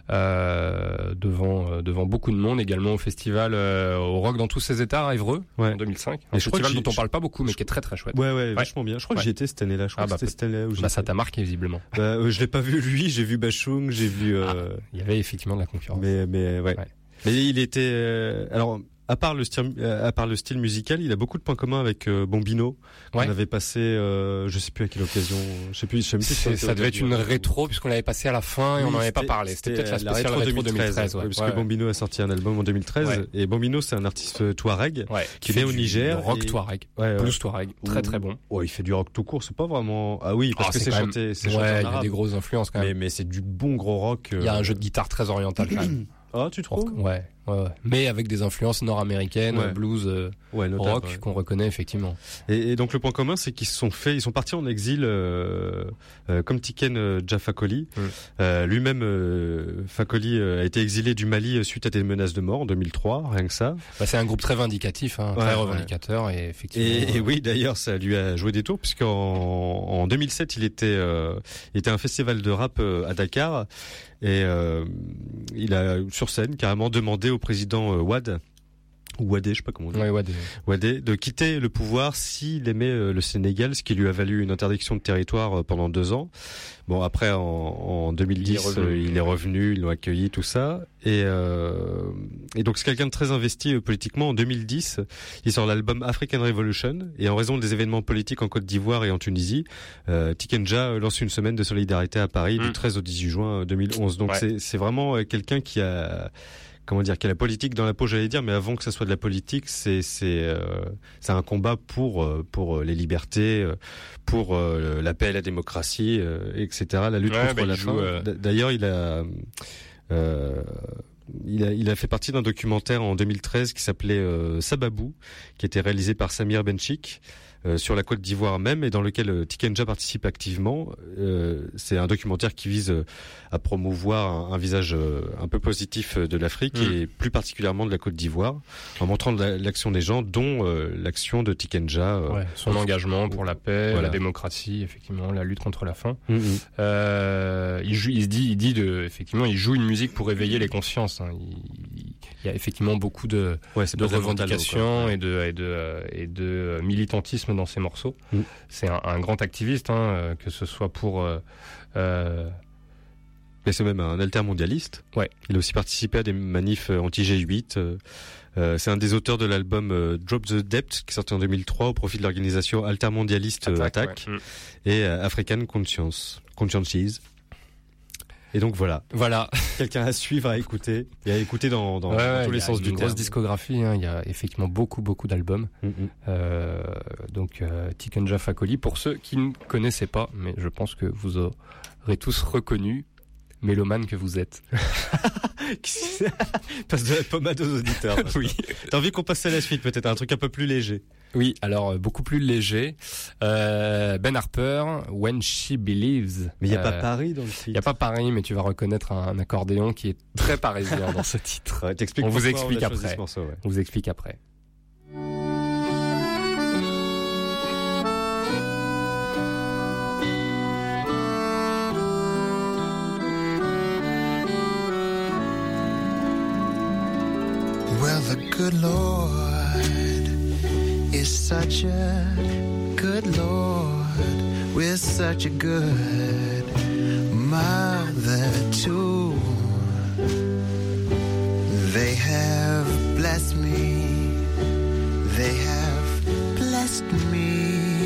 euh, devant euh, devant beaucoup de monde également au festival au rock dans tous ses états à Évreux en 2005. Un Et je crois festival dont on parle pas beaucoup mais qui est très très chouette. Ouais, ouais, vachement bien. Je crois que Ouais. j'y étais cette année-là. Je crois Ah que bah, c'était cette année-là où bah, ça t'a marqué visiblement. Bah, je l'ai pas vu lui, j'ai vu Bachung, j'ai vu. euh, Il y avait effectivement de la concurrence. Mais mais ouais. Mais il était euh, alors à part le style euh, à part le style musical, il a beaucoup de points communs avec euh, Bombino. Ouais. On avait passé euh, je sais plus à quelle occasion, je sais plus, je sais même plus si C'est- c'était ça devait être une rétro puisqu'on l'avait passé à la fin et on n'en avait pas parlé. C'était peut-être la euh, spéciale rétro 2013. ouais. oui, parce Ouais, que. Bombino a sorti un album en 2013 Ouais. et Bombino c'est un artiste touareg Ouais, qui est né au du Niger. rock et- touareg, blues touareg, très, très bon. Ouais, il fait du rock tout court, c'est pas vraiment. Ah oui, parce Ah, que c'est chanté, c'est il y a des grosses influences quand même. Mais, c'est du bon gros rock. Il y a euh, un jeu de guitare très oriental quand même. <clears throat> Ah, tu trouves? Ouais, ouais, ouais. Mais avec des influences nord-américaines, Ouais. blues, euh, rock qu'on reconnaît effectivement. Et, et donc le point commun, c'est qu'ils sont fait, ils sont partis en exil, euh, euh, comme Tiken euh, Jafakoli. Mm. Lui-même, Fakoli a été exilé du Mali suite à des menaces de mort en 2003, rien que ça. Bah, c'est un groupe très vindicatif, hein, très revendicateur et effectivement. Et, et oui, d'ailleurs, ça lui a joué des tours puisqu'en en 2007, il était, il était à un festival de rap à Dakar et il a sur scène carrément demandé au président euh, Wad ou Wadé, je sais pas comment on dit. Ouais, de quitter le pouvoir s'il aimait euh, le Sénégal, ce qui lui a valu une interdiction de territoire euh, pendant deux ans. Bon, après, en, en 2010, Il est revenu. euh, il est revenu, ils l'ont accueilli, tout ça. Et, euh, et donc, c'est quelqu'un de très investi euh, politiquement. En 2010, il sort l'album African Revolution. Et en raison des événements politiques en Côte d'Ivoire et en Tunisie, euh, Tikenja euh, lance une semaine de solidarité à Paris du Mm. 13 au 18 juin euh, 2011. Donc, Ouais. c'est vraiment euh, quelqu'un qui a comment dire, qui a la politique dans la peau, j'allais dire, mais avant que ça soit de la politique, c'est c'est euh, c'est un combat pour euh, pour euh, les libertés, euh, pour euh, la paix, la démocratie, euh, etc. La lutte Ouais, contre bah, la faim. D'ailleurs, il a euh, il a, il a fait partie d'un documentaire en 2013 qui s'appelait euh, Sababou, qui était réalisé par Samir Benchik. Euh, sur la Côte d'Ivoire même et dans lequel euh, Tikenja participe activement. Euh, c'est un documentaire qui vise à promouvoir un, un visage un peu positif de l'Afrique Mm. et plus particulièrement de la Côte d'Ivoire, en montrant l'action des gens, dont l'action de Tikenja. Ouais, son engagement pour la paix, Voilà. la démocratie, effectivement, la lutte contre la faim. Mm, mm. Euh, il, joue, il se dit, il dit de, effectivement, il joue une musique pour éveiller les consciences. hein. Il, il y a effectivement beaucoup de, Ouais, de revendications quoi. et de, et de, euh, et de euh, militantisme dans ses morceaux. Mm. C'est un, un grand activiste, hein, euh, que ce soit pour euh, Mais c'est même un altermondialiste. Ouais. Il a aussi participé à des manifs euh, anti-G8. euh, euh, c'est un des auteurs de l'album euh, Drop the Debt qui est sorti en 2003 au profit de l'organisation altermondialiste Attack, Attack, ouais. Mm. et euh, African Conscience, Consciences. Et donc voilà. Voilà. <laughs> Quelqu'un à suivre, à écouter et à écouter dans, dans, Ouais, dans ouais, tous il les y a sens une du grosse terme. discographie. hein. Il y a effectivement beaucoup, beaucoup d'albums. Mm, mm. Euh, donc, euh, Tikenja Fakoli, pour ceux qui ne connaissaient pas, mais je pense que vous aurez tous reconnu mélomane que vous êtes. <laughs> Passe de la pommade aux auditeurs. oui. T'as envie qu'on passe à la suite, peut-être un truc un peu plus léger? Oui, alors euh, beaucoup plus léger. Euh, ben Harper, When She Believes. Mais il y a pas Euh, Paris dans le Il n'y a pas Paris, mais tu vas reconnaître un, accordéon qui est très parisien dans ce titre. <laughs> Ouais, on vous explique choisi après. ce morceau, ouais. On vous explique après. Well, the good Lord is such a good Lord. With such a good mother, too. They have blessed me, they have blessed me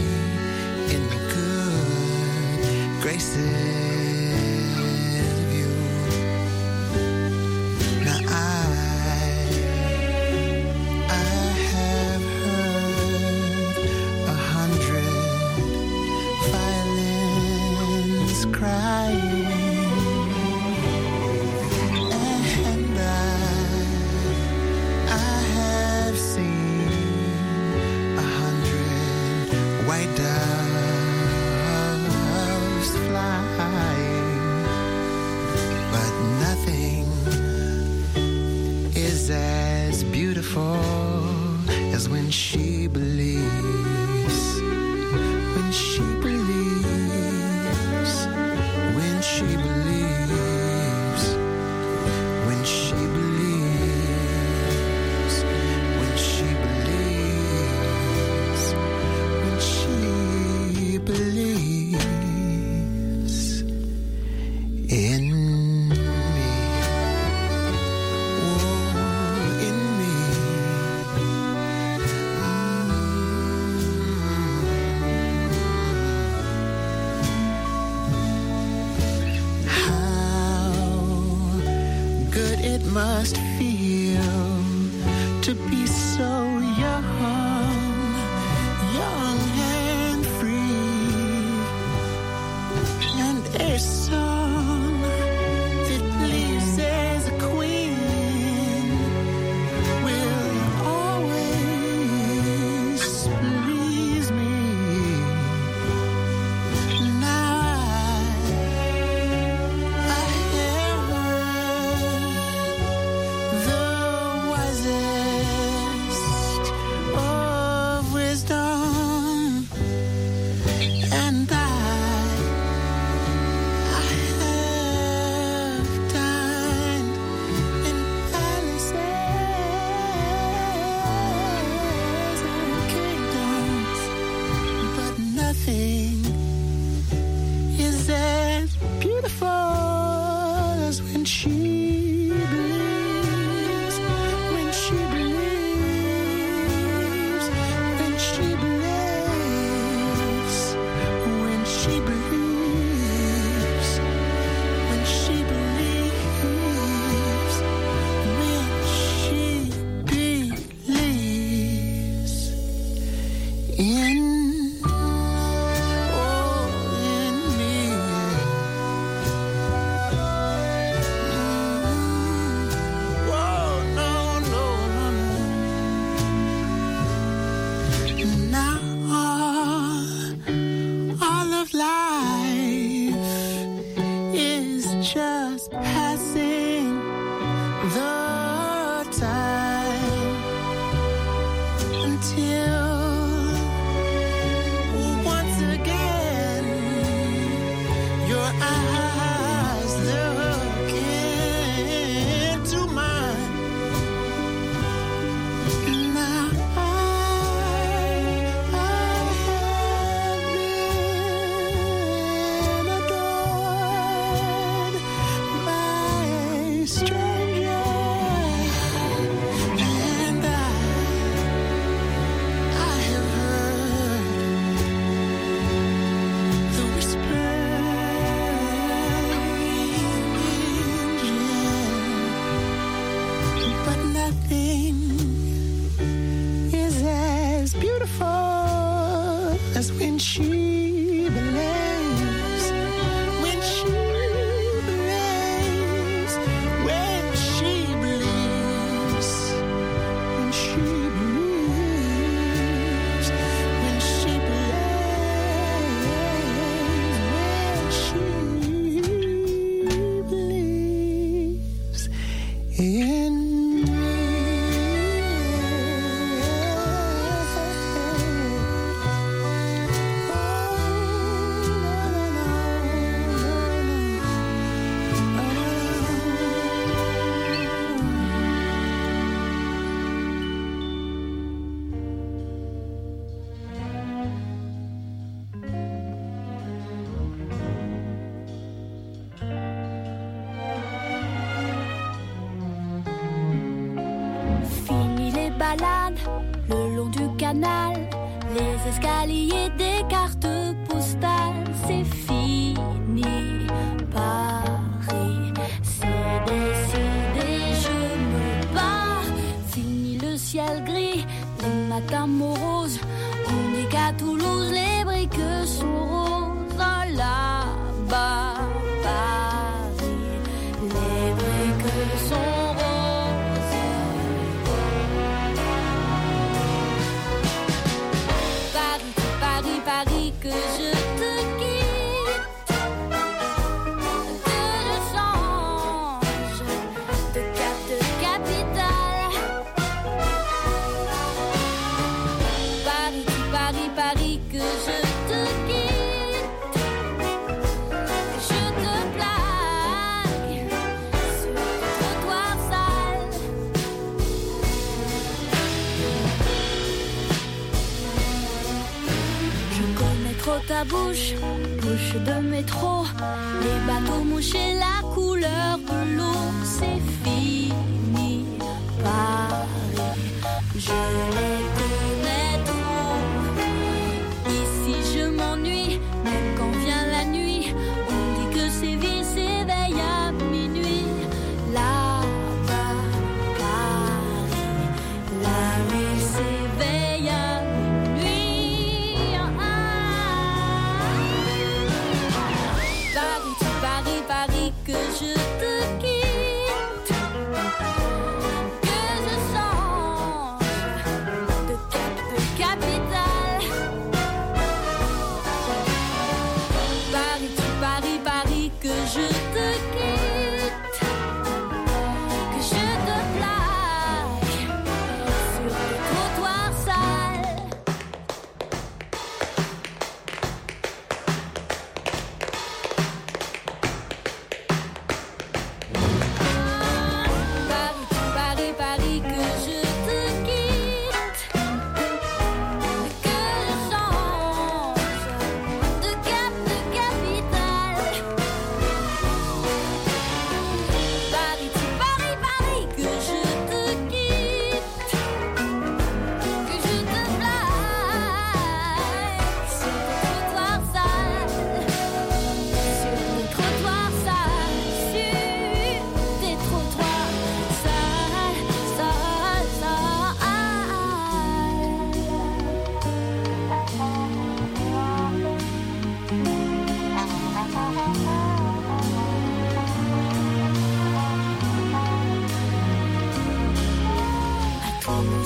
in the good graces Right.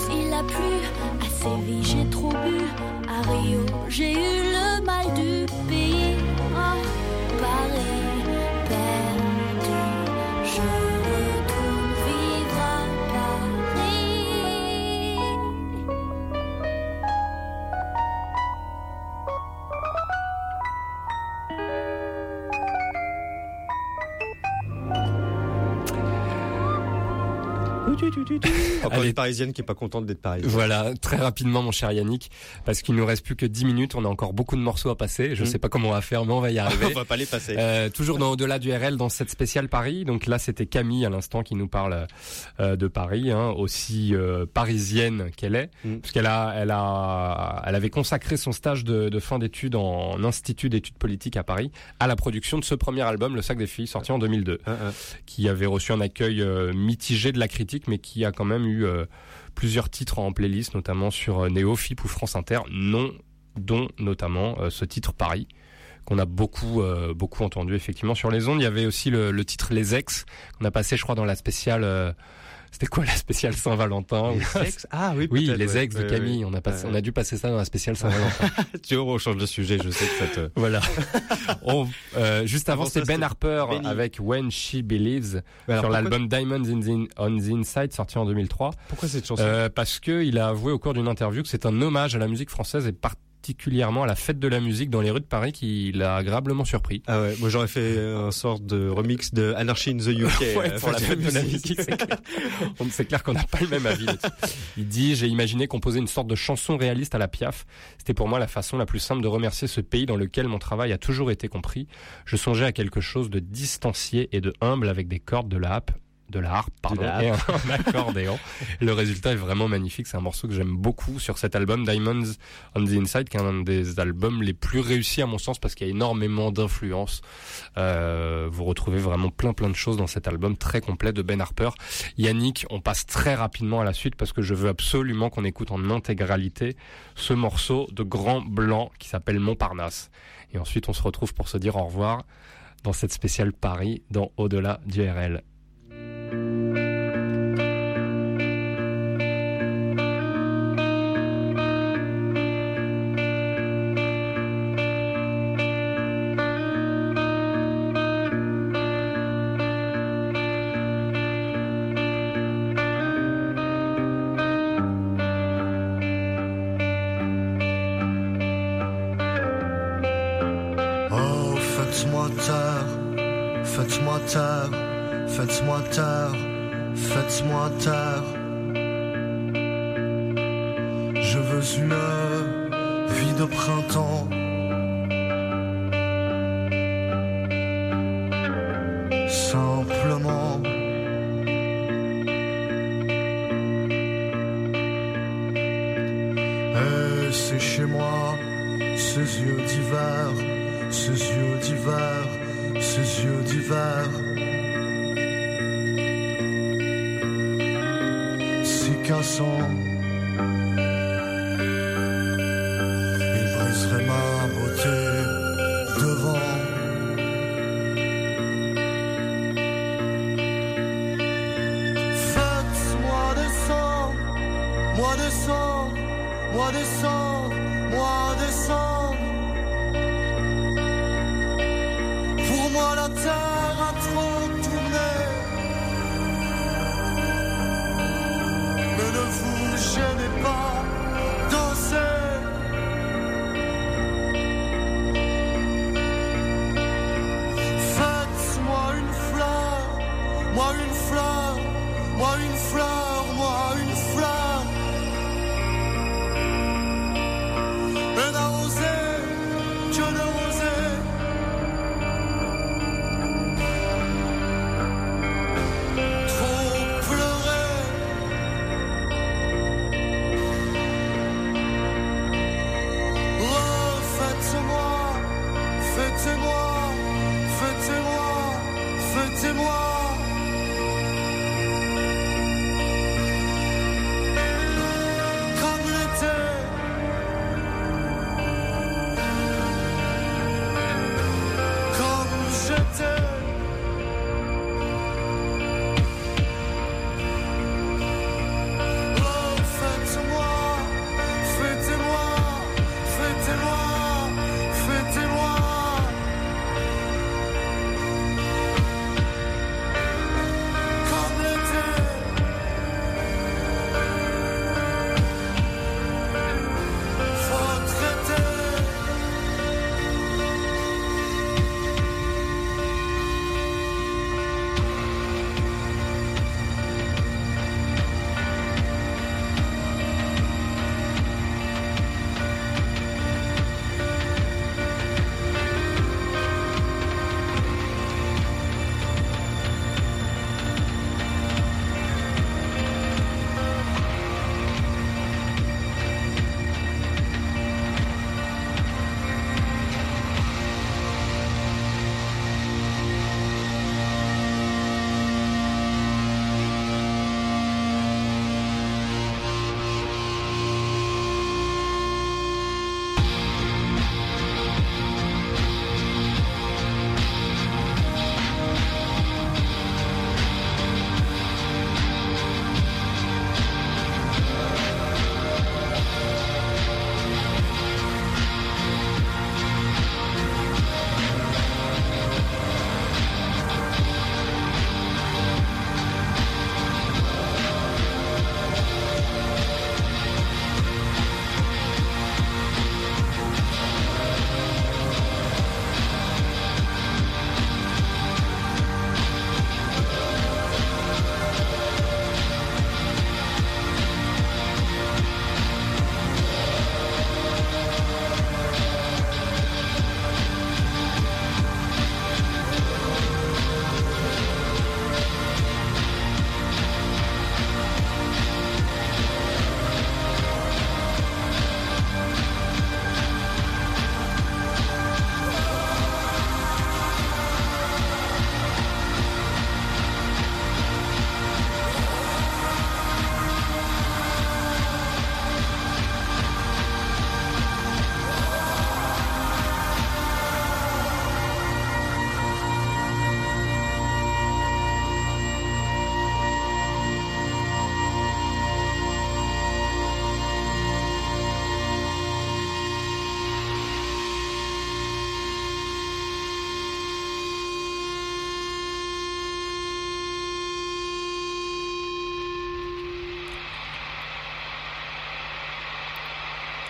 Il a plu, à Séville, j'ai trop bu, à Rio, j'ai eu le mal du pays. Oh, Paris, <laughs> Encore Allez. une parisienne qui est pas contente d'être parisienne. Voilà, très rapidement mon cher Yannick, parce qu'il nous reste plus que 10 minutes, on a encore beaucoup de morceaux à passer, je Mm. sais pas comment on va faire, mais on va y arriver. <laughs> On va pas les passer. Euh, toujours dans au-delà du RL dans cette spéciale Paris. Donc là, c'était Camille à l'instant qui nous parle euh, de Paris, hein, aussi euh, parisienne qu'elle est, Mm. parce qu'elle a, elle a, elle avait consacré son stage de, de fin d'études en institut d'études politiques à Paris à la production de ce premier album, Le Sac des filles, sorti en 2002, Hein, hein. qui avait reçu un accueil mitigé de la critique, mais qui a quand même eu euh, plusieurs titres en playlist, notamment sur euh, Néo, FIP ou France Inter, non, dont notamment euh, ce titre Paris qu'on a beaucoup beaucoup entendu effectivement sur les ondes. Il y avait aussi le, titre Les Ex qu'on a passé, je crois, dans la spéciale. C'était quoi la spéciale Saint-Valentin Les ex Ah oui, Oui, les ouais. ex de Camille. ouais. On a passé, Ouais. on a dû passer ça dans la spéciale Saint-Valentin. <laughs> <laughs> tu vois, on change de sujet, je sais que ça te... <laughs> voilà. On- euh, juste avant, Avant c'était ça, Ben Harper Benny. avec When She Believes alors, sur l'album Diamonds in the, on the Inside sorti en 2003. Pourquoi cette chanson? Euh, parce que il a avoué au cours d'une interview que c'est un hommage à la musique française et particulièrement à la fête de la musique dans les rues de Paris qui l'a agréablement surpris. Ah ouais, moi j'aurais fait un sort de remix de Anarchy in the UK <laughs> Ouais, euh, pour la fête de la musique, c'est clair. <laughs> C'est clair qu'on n'a pas le même avis. Il dit j'ai imaginé composer une sorte de chanson réaliste à la Piaf. C'était pour moi la façon la plus simple de remercier ce pays dans lequel mon travail a toujours été compris. Je songeais à quelque chose de distancié et de humble avec des cordes, de la harpe de la harpe, pardon, la et harpe. un <laughs> accordéon. Le résultat est vraiment magnifique. C'est un morceau que j'aime beaucoup sur cet album Diamonds on the Inside, qui est un des albums les plus réussis à mon sens parce qu'il y a énormément d'influences. Euh, vous retrouvez vraiment plein plein de choses dans cet album très complet de Ben Harper. Yannick, on passe très rapidement à la suite parce que je veux absolument qu'on écoute en intégralité ce morceau de Grand Blanc qui s'appelle Montparnasse. Et ensuite, on se retrouve pour se dire au revoir dans cette spéciale Paris dans Au-delà du RL. thank you moi descendre, moi descendre. Pour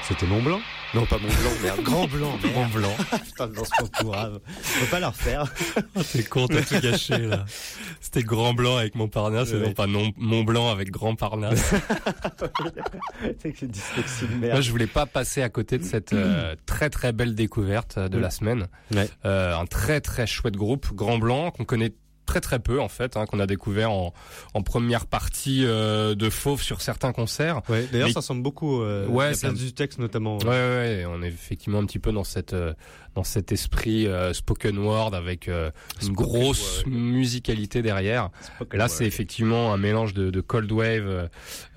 C'était Mont Blanc Non, pas Mont Blanc, merde. Grand Blanc, merde. Mont Blanc. Putain, dans ce pourrave. On peut pas la refaire. T'es con, t'as tout gâché là. C'était Grand Blanc avec Montparnasse et Ouais. non pas non, Mont Blanc avec Grand Parnasse. <laughs> C'est dyslexie de merde. Moi, je voulais pas passer à côté de cette euh, très très belle découverte euh, de la semaine. Ouais. Euh, un très très chouette groupe, Grand Blanc, qu'on connaît très très peu en fait, hein, qu'on a découvert en, en première partie euh, de Fauve sur certains concerts. Ouais, d'ailleurs, Mais- ça ressemble beaucoup euh, Ouais, à la place du texte, notamment. Ouais, ouais, ouais, on est effectivement un petit peu dans cette euh, dans cet esprit euh, spoken word avec euh, une Spoken grosse word. musicalité derrière. Spoken Là, c'est effectivement un mélange de, de cold wave euh,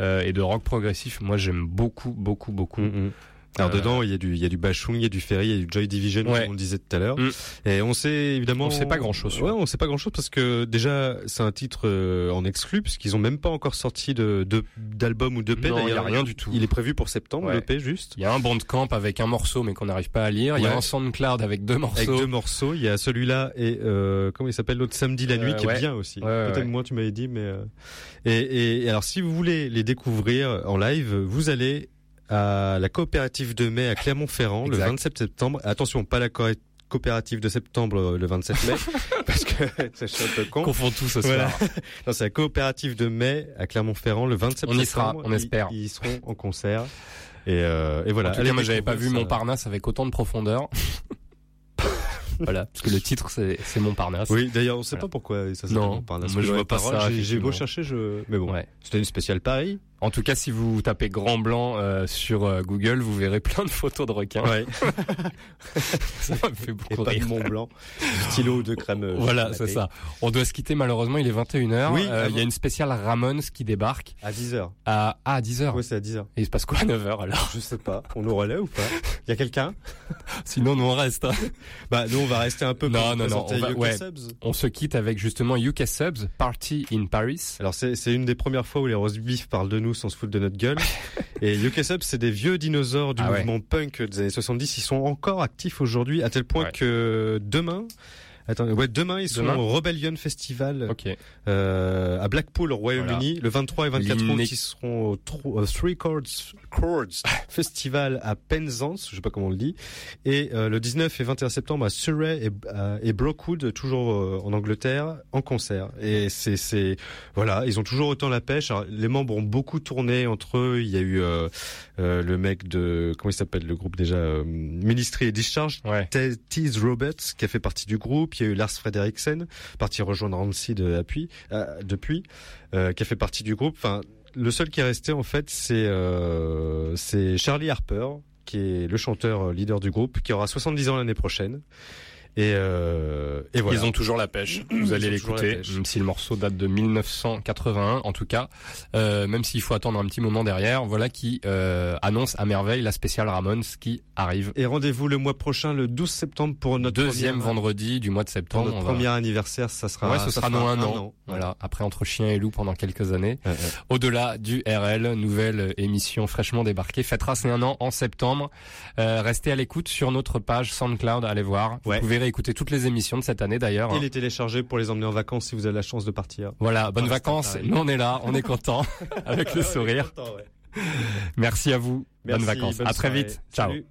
euh, et de rock progressif. Moi, j'aime beaucoup, beaucoup, beaucoup. Mm, mm. Alors Euh, dedans, il y a du, il y a du Bashung, il y a du Ferry, il y a du Joy Division, Ouais. comme on le disait tout à l'heure. Mm. Et on sait évidemment. On sait pas grand-chose sur Ouais, on sait pas grand chose parce que déjà, c'est un titre euh, en exclu puisqu'ils ont même pas encore sorti de, de d'album ou de Non, il y a rien du tout. Il est prévu pour septembre, Ouais. le P juste. Il y a un bandcamp avec un morceau mais qu'on n'arrive pas à lire. Il y a un SoundCloud avec deux morceaux. Avec deux morceaux, il y a celui-là et euh, comment il s'appelle l'autre samedi la nuit Euh, qui est bien aussi. Peut-être moins tu m'avais dit mais euh, et, et, et alors si vous voulez les découvrir en live, vous allez à la coopérative de mai à Clermont-Ferrand le Exact. 27 septembre. Attention, pas la co- coopérative de septembre euh, le 27 mai <laughs> parce que suis un peu con. Confond tout ce Voilà. soir. <laughs> non, c'est la coopérative de mai à Clermont-Ferrand le 27 On y sera, septembre. on Ils- espère. Ils, seront en concert. Et, euh, et voilà. En tout cas, moi, j'avais pas vu ça. Montparnasse avec autant de profondeur. <laughs> voilà, parce que le titre c'est c'est Montparnasse. Oui, d'ailleurs, on sait Voilà. pas pourquoi ça s'appelle Non, Montparnasse. moi, je vois pas paroles, ça, J'ai beau chercher, je. Mais bon, Ouais. c'était une spéciale Paris. En tout cas, si vous tapez Grand Blanc euh, sur euh, Google, vous verrez <laughs> plein de photos de requins. Ouais. <laughs> ça me fait Et beaucoup pas de. Mont Blanc. Du stylo de crème. euh, Voilà, c'est ça. On doit se quitter malheureusement, il est 21h. Oui, Euh, il y a une spéciale Ramones qui débarque À 10h. à, ah, à 10h. Ouais, c'est à 10h. Et il se passe quoi à 9h alors? Je sais pas. On nous relaie ou pas? Il y a quelqu'un? <laughs> Sinon, nous on reste. hein. Bah, nous, on va rester un peu pour Non, non, non, on va- UK ouais. Subs. On se quitte avec justement UK Subs, Party in Paris. Alors, c'est c'est une des premières fois où les roast beef parlent de nous sans se foutre de notre gueule. <laughs> Et UK Subs, c'est des vieux dinosaures du Ah ouais. mouvement punk des années 70. Ils sont encore actifs aujourd'hui, à tel point Ouais. que demain, Attends, ouais, demain ils sont Demain au Rebellion Festival Ok. euh, à Blackpool au Royaume-Uni. Le 23 et 24 août, ils seront au, Three Chords, Chords <laughs> Festival à Penzance, je sais pas comment on le dit. Et euh, le 19 et 21 septembre à Surrey et, euh, et Brookwood, toujours euh, en Angleterre, en concert. Et c'est, c'est, voilà, ils ont toujours autant la pêche. Alors, les membres ont beaucoup tourné entre eux. Il y a eu euh, euh, le mec de, comment il s'appelle le groupe déjà, euh, Ministry et Discharge, Ouais. Te- Tease Roberts, qui a fait partie du groupe. Il y a eu Lars Frederiksen, parti rejoindre Rancid euh, depuis, euh, qui a fait partie du groupe. Enfin, le seul qui est resté en fait, c'est euh, Charlie Harper, qui est le chanteur leader du groupe, qui aura 70 ans l'année prochaine. Et, euh, et voilà. Ils ont toujours la pêche. Vous allez l'écouter, même si le morceau date de 1981, en tout cas. Euh, même s'il faut attendre un petit moment derrière, voilà qui euh, annonce à merveille la spéciale Ramones qui arrive. Et rendez-vous le mois prochain, le 12 septembre, pour notre Deuxième première- vendredi du mois de pour septembre. notre on va- premier anniversaire. Ça sera. Ouais, ce sera fera dans un, an. an. Voilà. Après entre chien et loup pendant quelques années. Ouais, ouais. Au-delà du RL, nouvelle émission fraîchement débarquée. Fêtera ses un an en septembre. Euh, restez à l'écoute sur notre page SoundCloud. Allez voir. Ouais. Vous pouvez réécouter toutes les émissions de cette année d'ailleurs. Et les télécharger pour les emmener en vacances si vous avez la chance de partir. Voilà, bonnes vacances. Nous on est là, on est content <laughs> avec le sourire. Merci à vous. Merci, bonnes vacances. bonne à très vite. Ciao. Salut.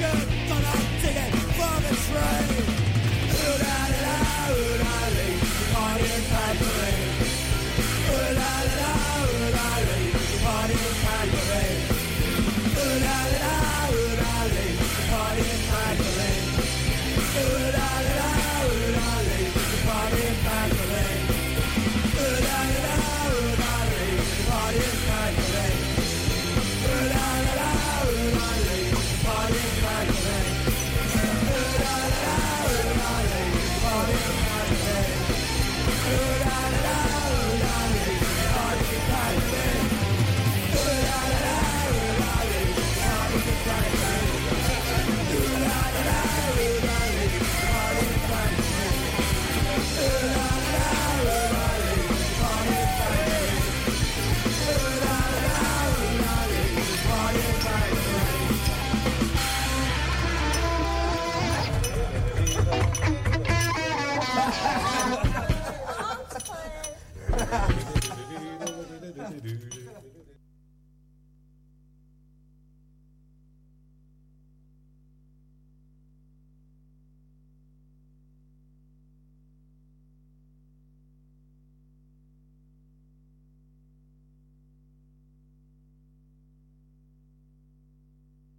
Revolution.